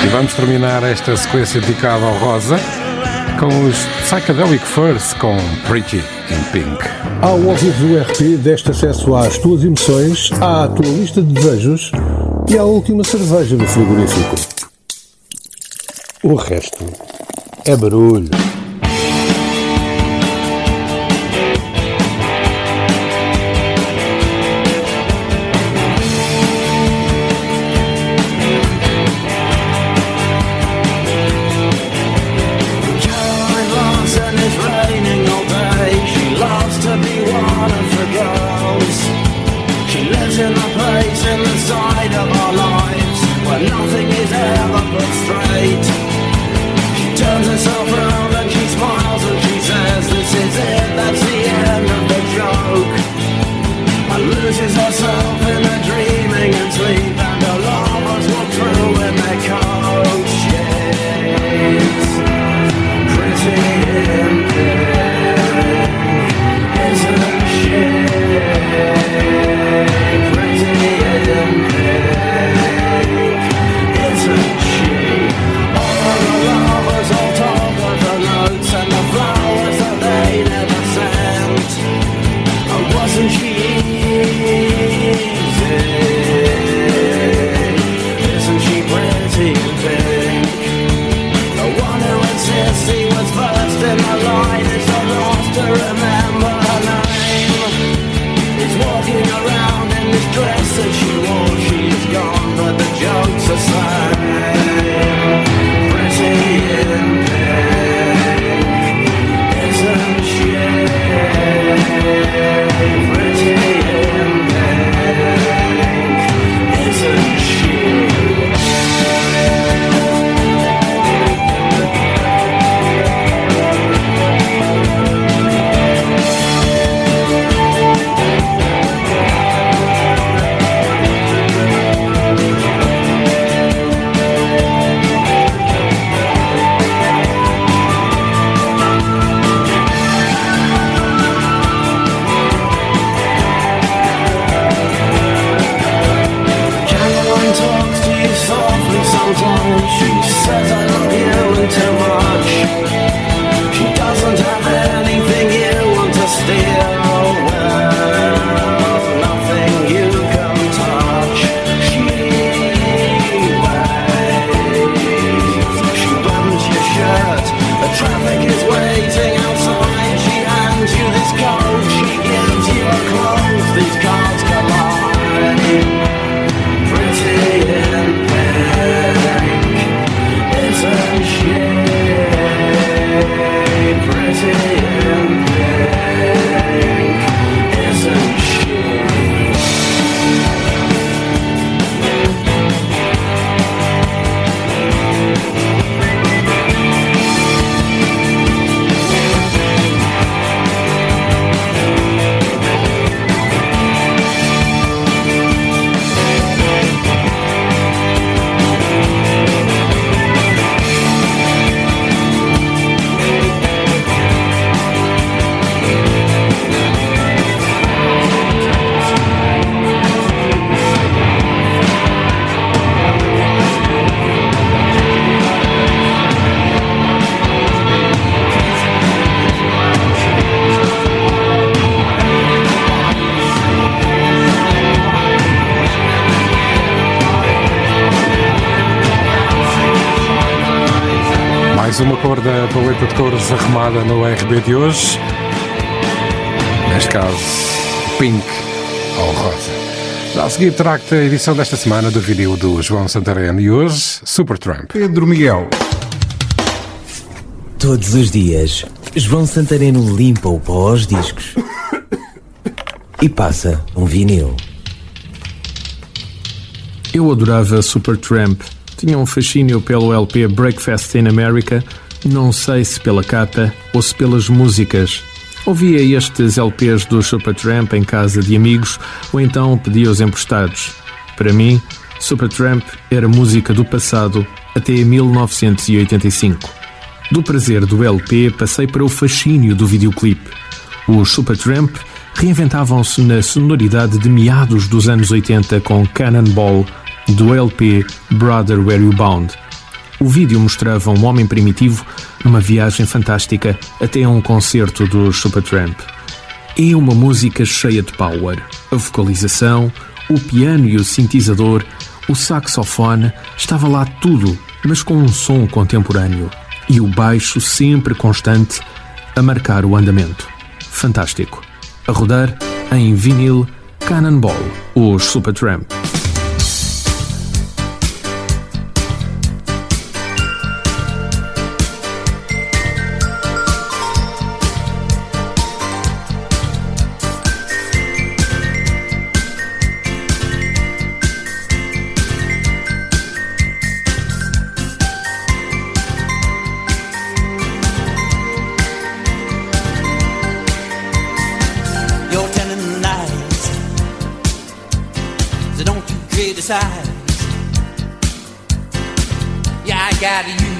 [SPEAKER 3] E vamos terminar esta sequência dedicada ao Rosa com os Psychedelic Furs com Pretty in Pink.
[SPEAKER 5] Ao ouvir do RP, deste acesso às tuas emoções, à tua lista de desejos e à última cerveja do frigorífico. O resto é barulho.
[SPEAKER 3] again da paleta de cores arrumada no RB de hoje. Neste caso, pink ou rosa. Já a seguir trago-te a edição desta semana do vídeo do João Santareno e hoje, Supertramp.
[SPEAKER 1] Pedro Miguel.
[SPEAKER 22] Todos os dias, João Santareno limpa o pó aos discos e passa um vinil.
[SPEAKER 23] Eu adorava Supertramp. Tinha um fascínio pelo LP Breakfast in America, não sei se pela capa ou se pelas músicas. Ouvia estes LPs do Supertramp em casa de amigos ou então pedia-os emprestados. Para mim, Supertramp era música do passado até 1985. Do prazer do LP passei para o fascínio do videoclipe. Os Supertramp reinventavam-se na sonoridade de meados dos anos 80 com Cannonball do LP Brother Where You Bound. O vídeo mostrava um homem primitivo numa viagem fantástica até a um concerto dos Supertramp. É uma música cheia de power. A vocalização, o piano e o sintetizador, o saxofone, estava lá tudo, mas com um som contemporâneo. E o baixo sempre constante a marcar o andamento. Fantástico. A rodar em vinil Cannonball, os Supertramp.
[SPEAKER 12] out of you.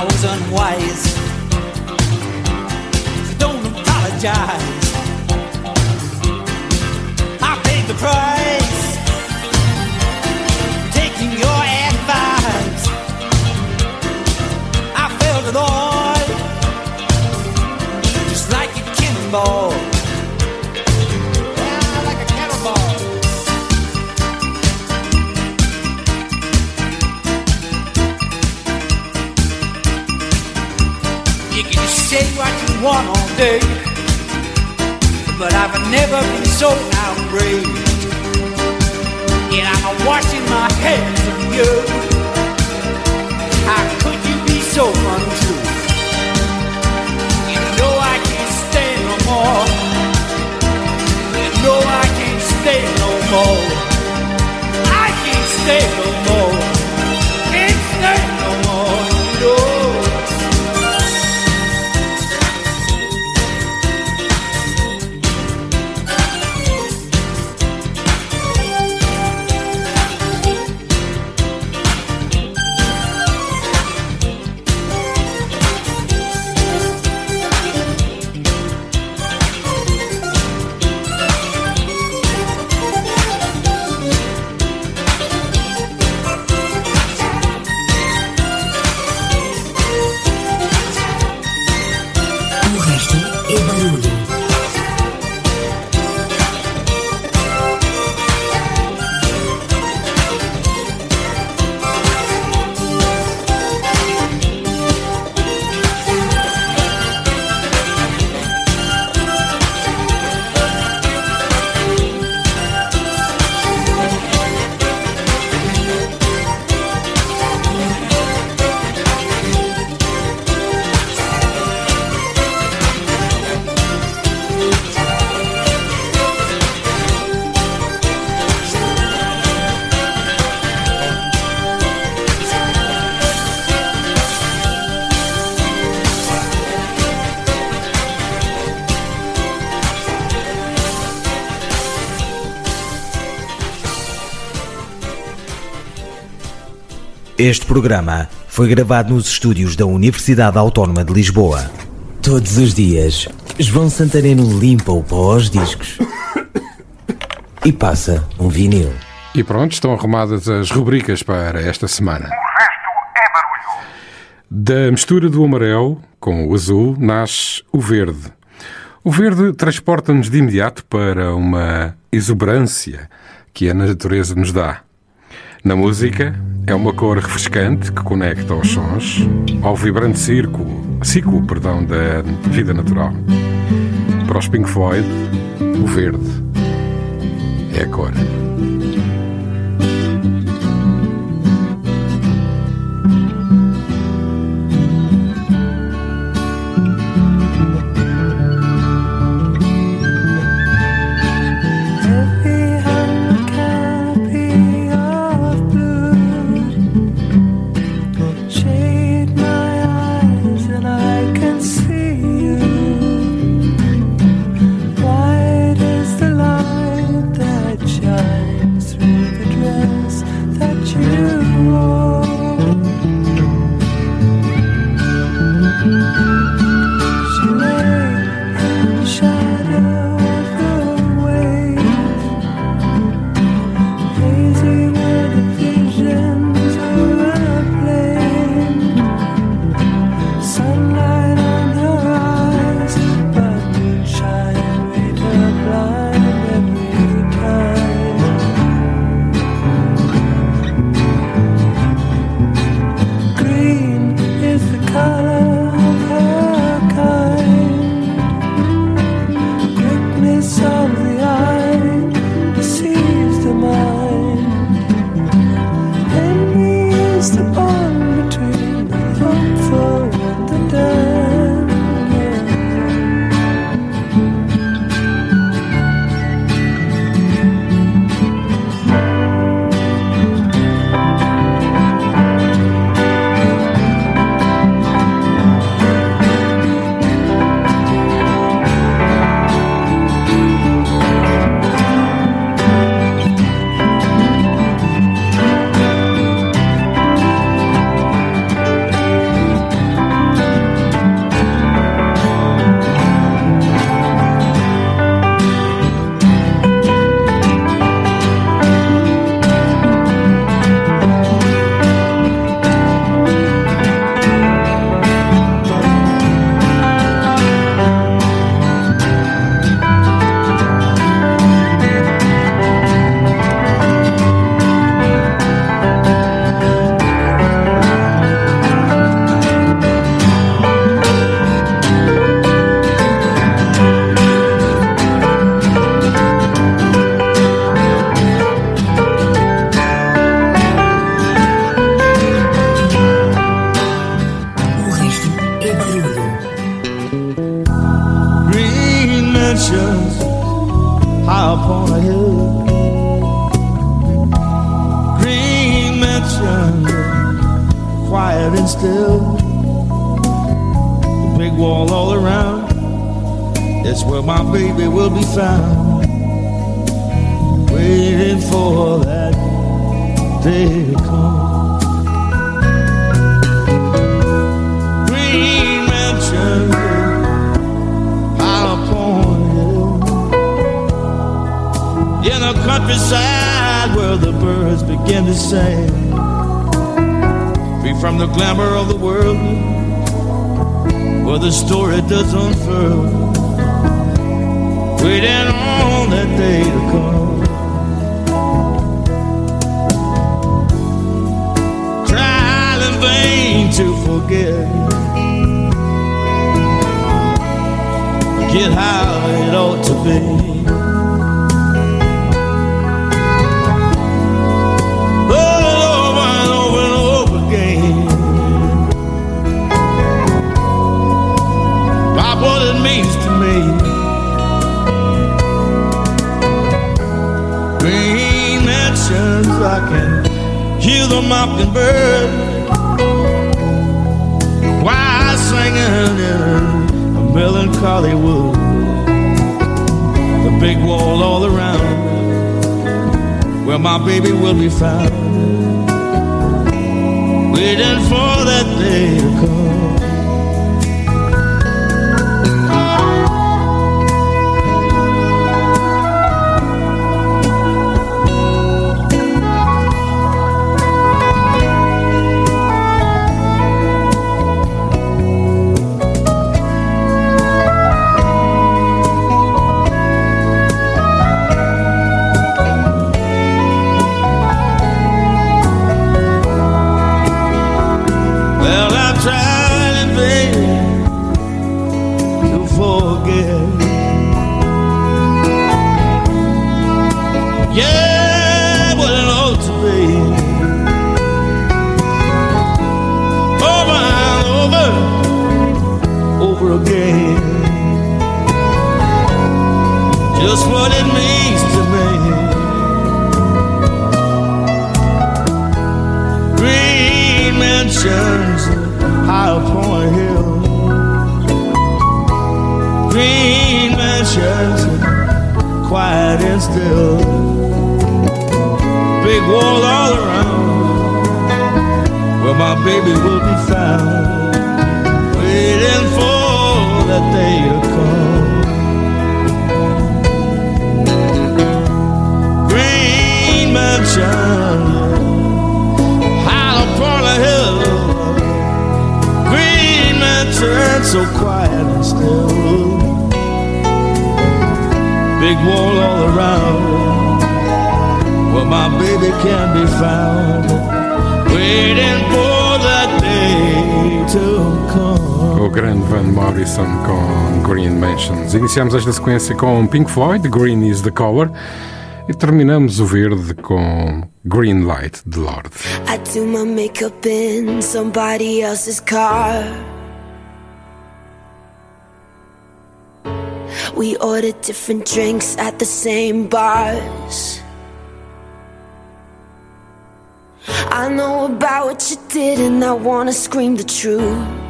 [SPEAKER 12] I was unwise. So don't apologize. I paid the price. Taking your advice. I felt it all. Just like a cannonball. Say what you want all day, but I've never been so outraged. And I'm washing my hands of you. How could you be so untrue? You know I can't stay no more. You know I can't stay no more. I can't stay no more.
[SPEAKER 22] Este programa foi gravado nos estúdios da Universidade Autónoma de Lisboa. Todos os dias, João Santareno limpa o pó aos discos e passa um vinil.
[SPEAKER 24] E pronto, estão arrumadas as rubricas para esta semana. Da mistura do amarelo com o azul nasce o verde. O verde transporta-nos de imediato para uma exuberância que a natureza nos dá. Na música, é uma cor refrescante que conecta aos sons, ao vibrante círculo, ciclo perdão, da vida natural. Para os Pink Floyd, o verde é a cor.
[SPEAKER 25] Big wall all around where my baby will be found. waiting for that day to come.
[SPEAKER 24] Just what it means to me. green mansions high upon a hill. Green mansions, quiet and still. Big wall all around, where my baby will be found. Waiting for that day to come. Mansions high upon a hill. Green mountain, so quiet and still. Big wall all around, where my baby can be found. Waiting for that day to come.
[SPEAKER 3] O grande Van Morrison com Green Mansions. Iniciamos esta sequência com Pink Floyd, Green is the Color, e terminamos o verde com Green Light de Lord.
[SPEAKER 26] I do my makeup in somebody else's car. We order different drinks at the same bars. I know about what you did, and I wanna scream the truth.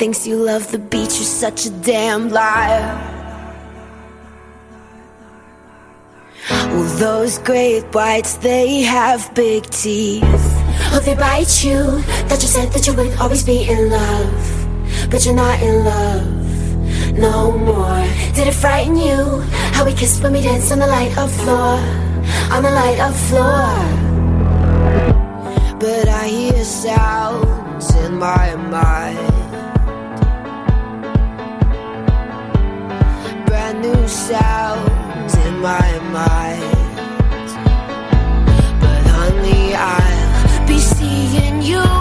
[SPEAKER 26] Thinks you love the beach, you're such a damn liar. Well, those great whites, they have big teeth. Oh, they bite you. Thought you said that you would always be in love. But you're not in love no more. Did it frighten you? How we kissed when we danced on the light of floor. On the light of floor. But I hear sounds in my mind. New sounds in my mind. But honey, I'll be seeing you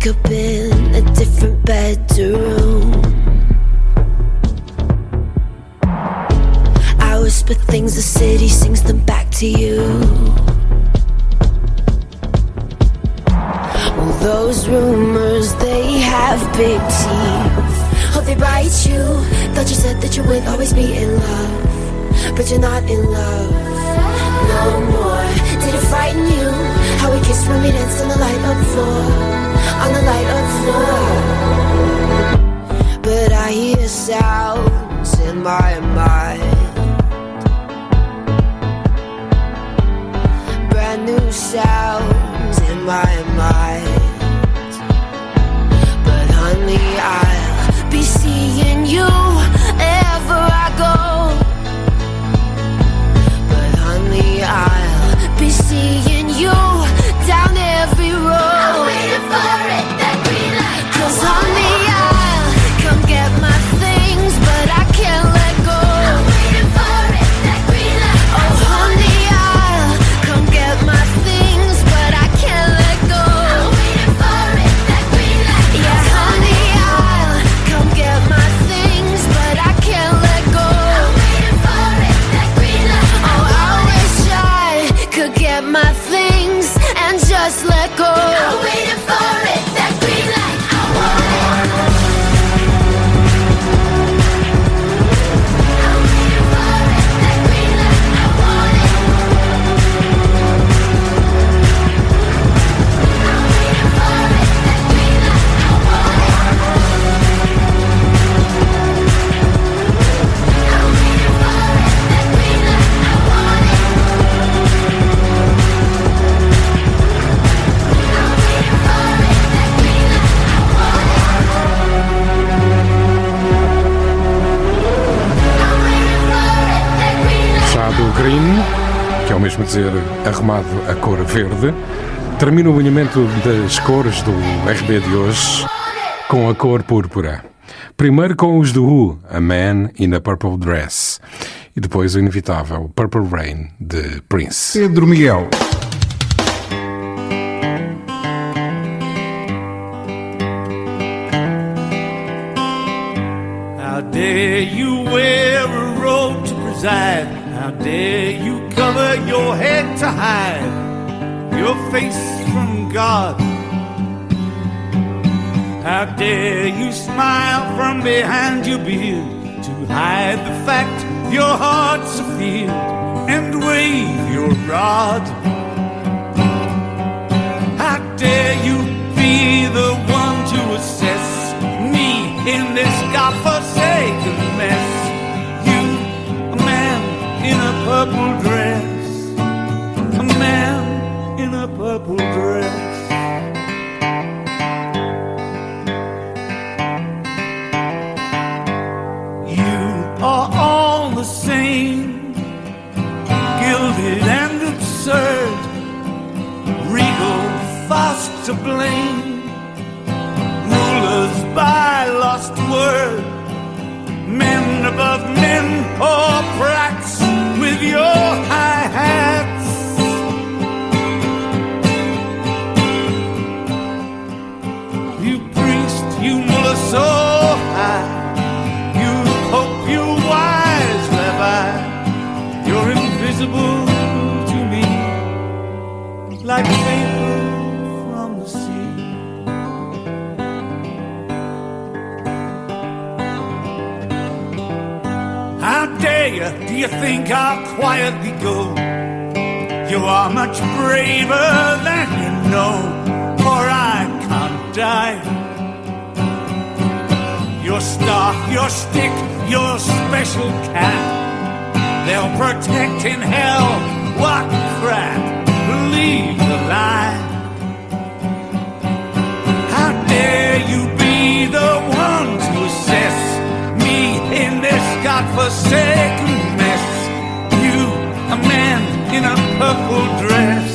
[SPEAKER 26] wake up in a different bedroom. I whisper things, the city sings them back to you. Well, those rumors, they have big teeth. Oh, they bite you. Thought you said that you would always be in love. But you're not in love no more. Did it frighten you? How we kissed when we danced on the light up floor. On the light up floor. But I hear sounds in my mind. Brand new sounds in my mind.
[SPEAKER 3] Dizer arrumado a cor verde, termina o alinhamento das cores do RB de hoje com a cor púrpura. Primeiro com os do Who, A Man in a Purple Dress, e depois o inevitável Purple Rain de Prince.
[SPEAKER 1] Pedro Miguel.
[SPEAKER 12] How dare you wear a robe to preside? Dare you cover your head to hide your face from God? How dare you smile from behind your beard to hide the fact your heart's a field and wave your rod? How dare you be the one to assess me in this godforsaken purple dress, a man in a purple dress. You are all the same, gilded and absurd, regal, fast to blame, rulers by lost word, men above men, or brats your high hats. I'll quietly go? You are much braver than you know, for I can't die. Your staff, your stick, your special cat. They'll protect in hell. What crap? Believe the lie. How dare you be the one to assess me in this godforsaken in a purple dress.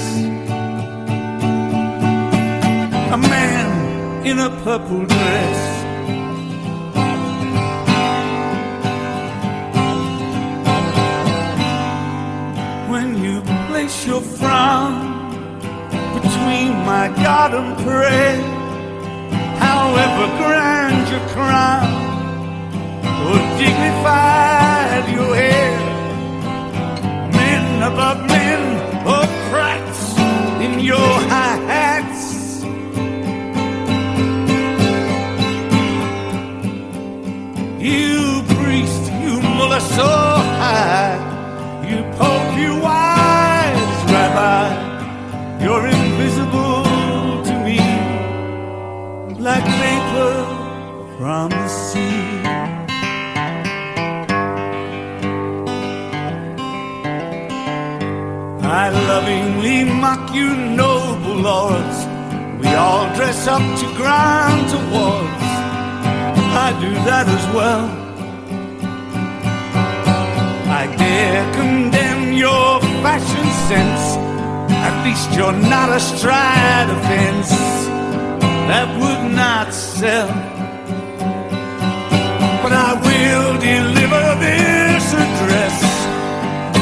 [SPEAKER 12] A man in a purple dress. when you place your frown between my God and prayer, however grand your crown or dignified your hair, above men or brats in your high hats. You priest, you mullah so high. I lovingly mock you, noble lords. We all dress up to grind towards. I do that as well. I dare condemn your fashion sense. At least you're not a stride offense that would not sell. But I will deliver this address.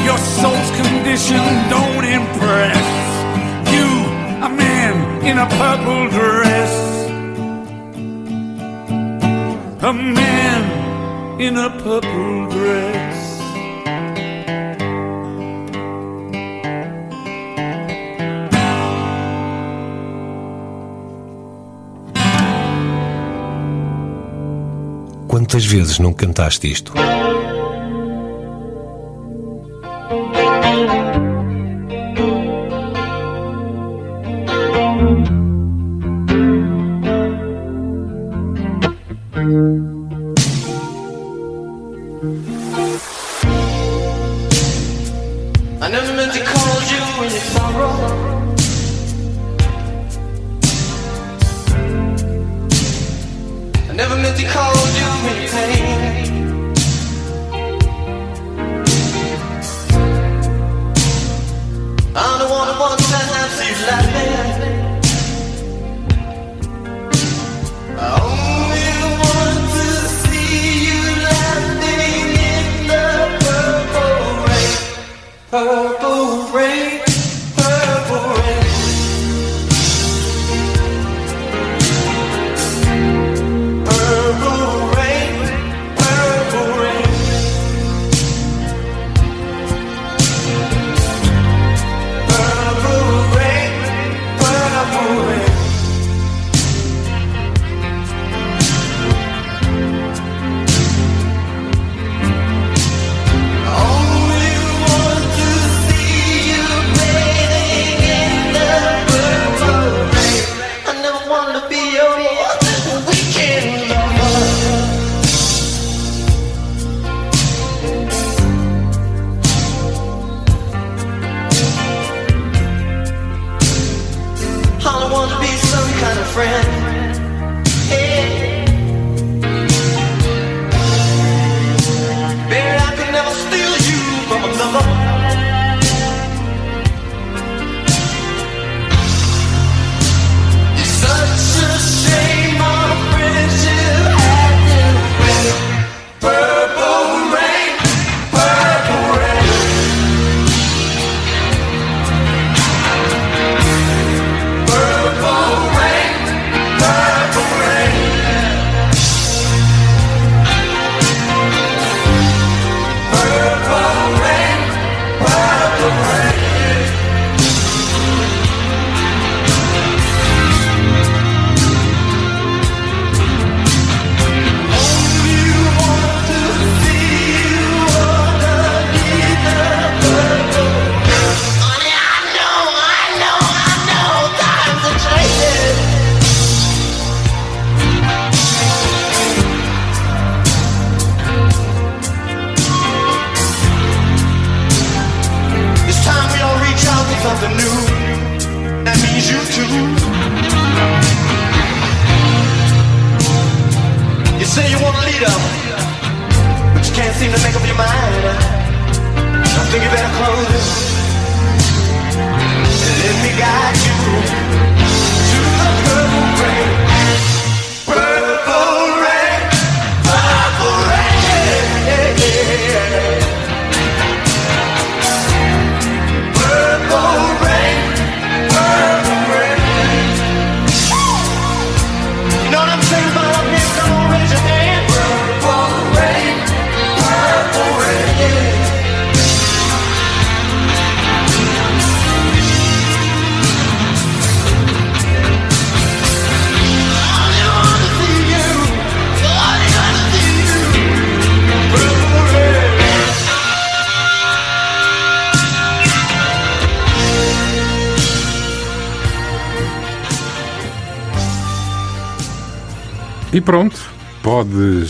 [SPEAKER 12] Your soul's condition don't impress. You, a man in a purple dress. A man in a purple dress.
[SPEAKER 27] Quantas vezes não cantaste isto?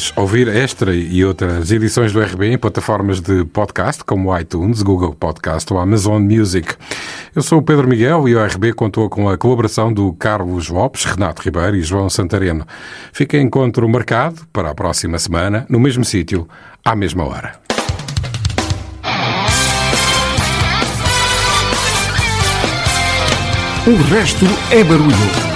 [SPEAKER 3] Podes ouvir esta e outras edições do RB em plataformas de podcast como iTunes, Google Podcast ou Amazon Music. Eu sou o Pedro Miguel e o RB contou com a colaboração do Carlos Lopes, Renato Ribeiro e João Santareno. Fica encontro marcado para a próxima semana, no mesmo sítio, à mesma hora.
[SPEAKER 1] O resto é barulho.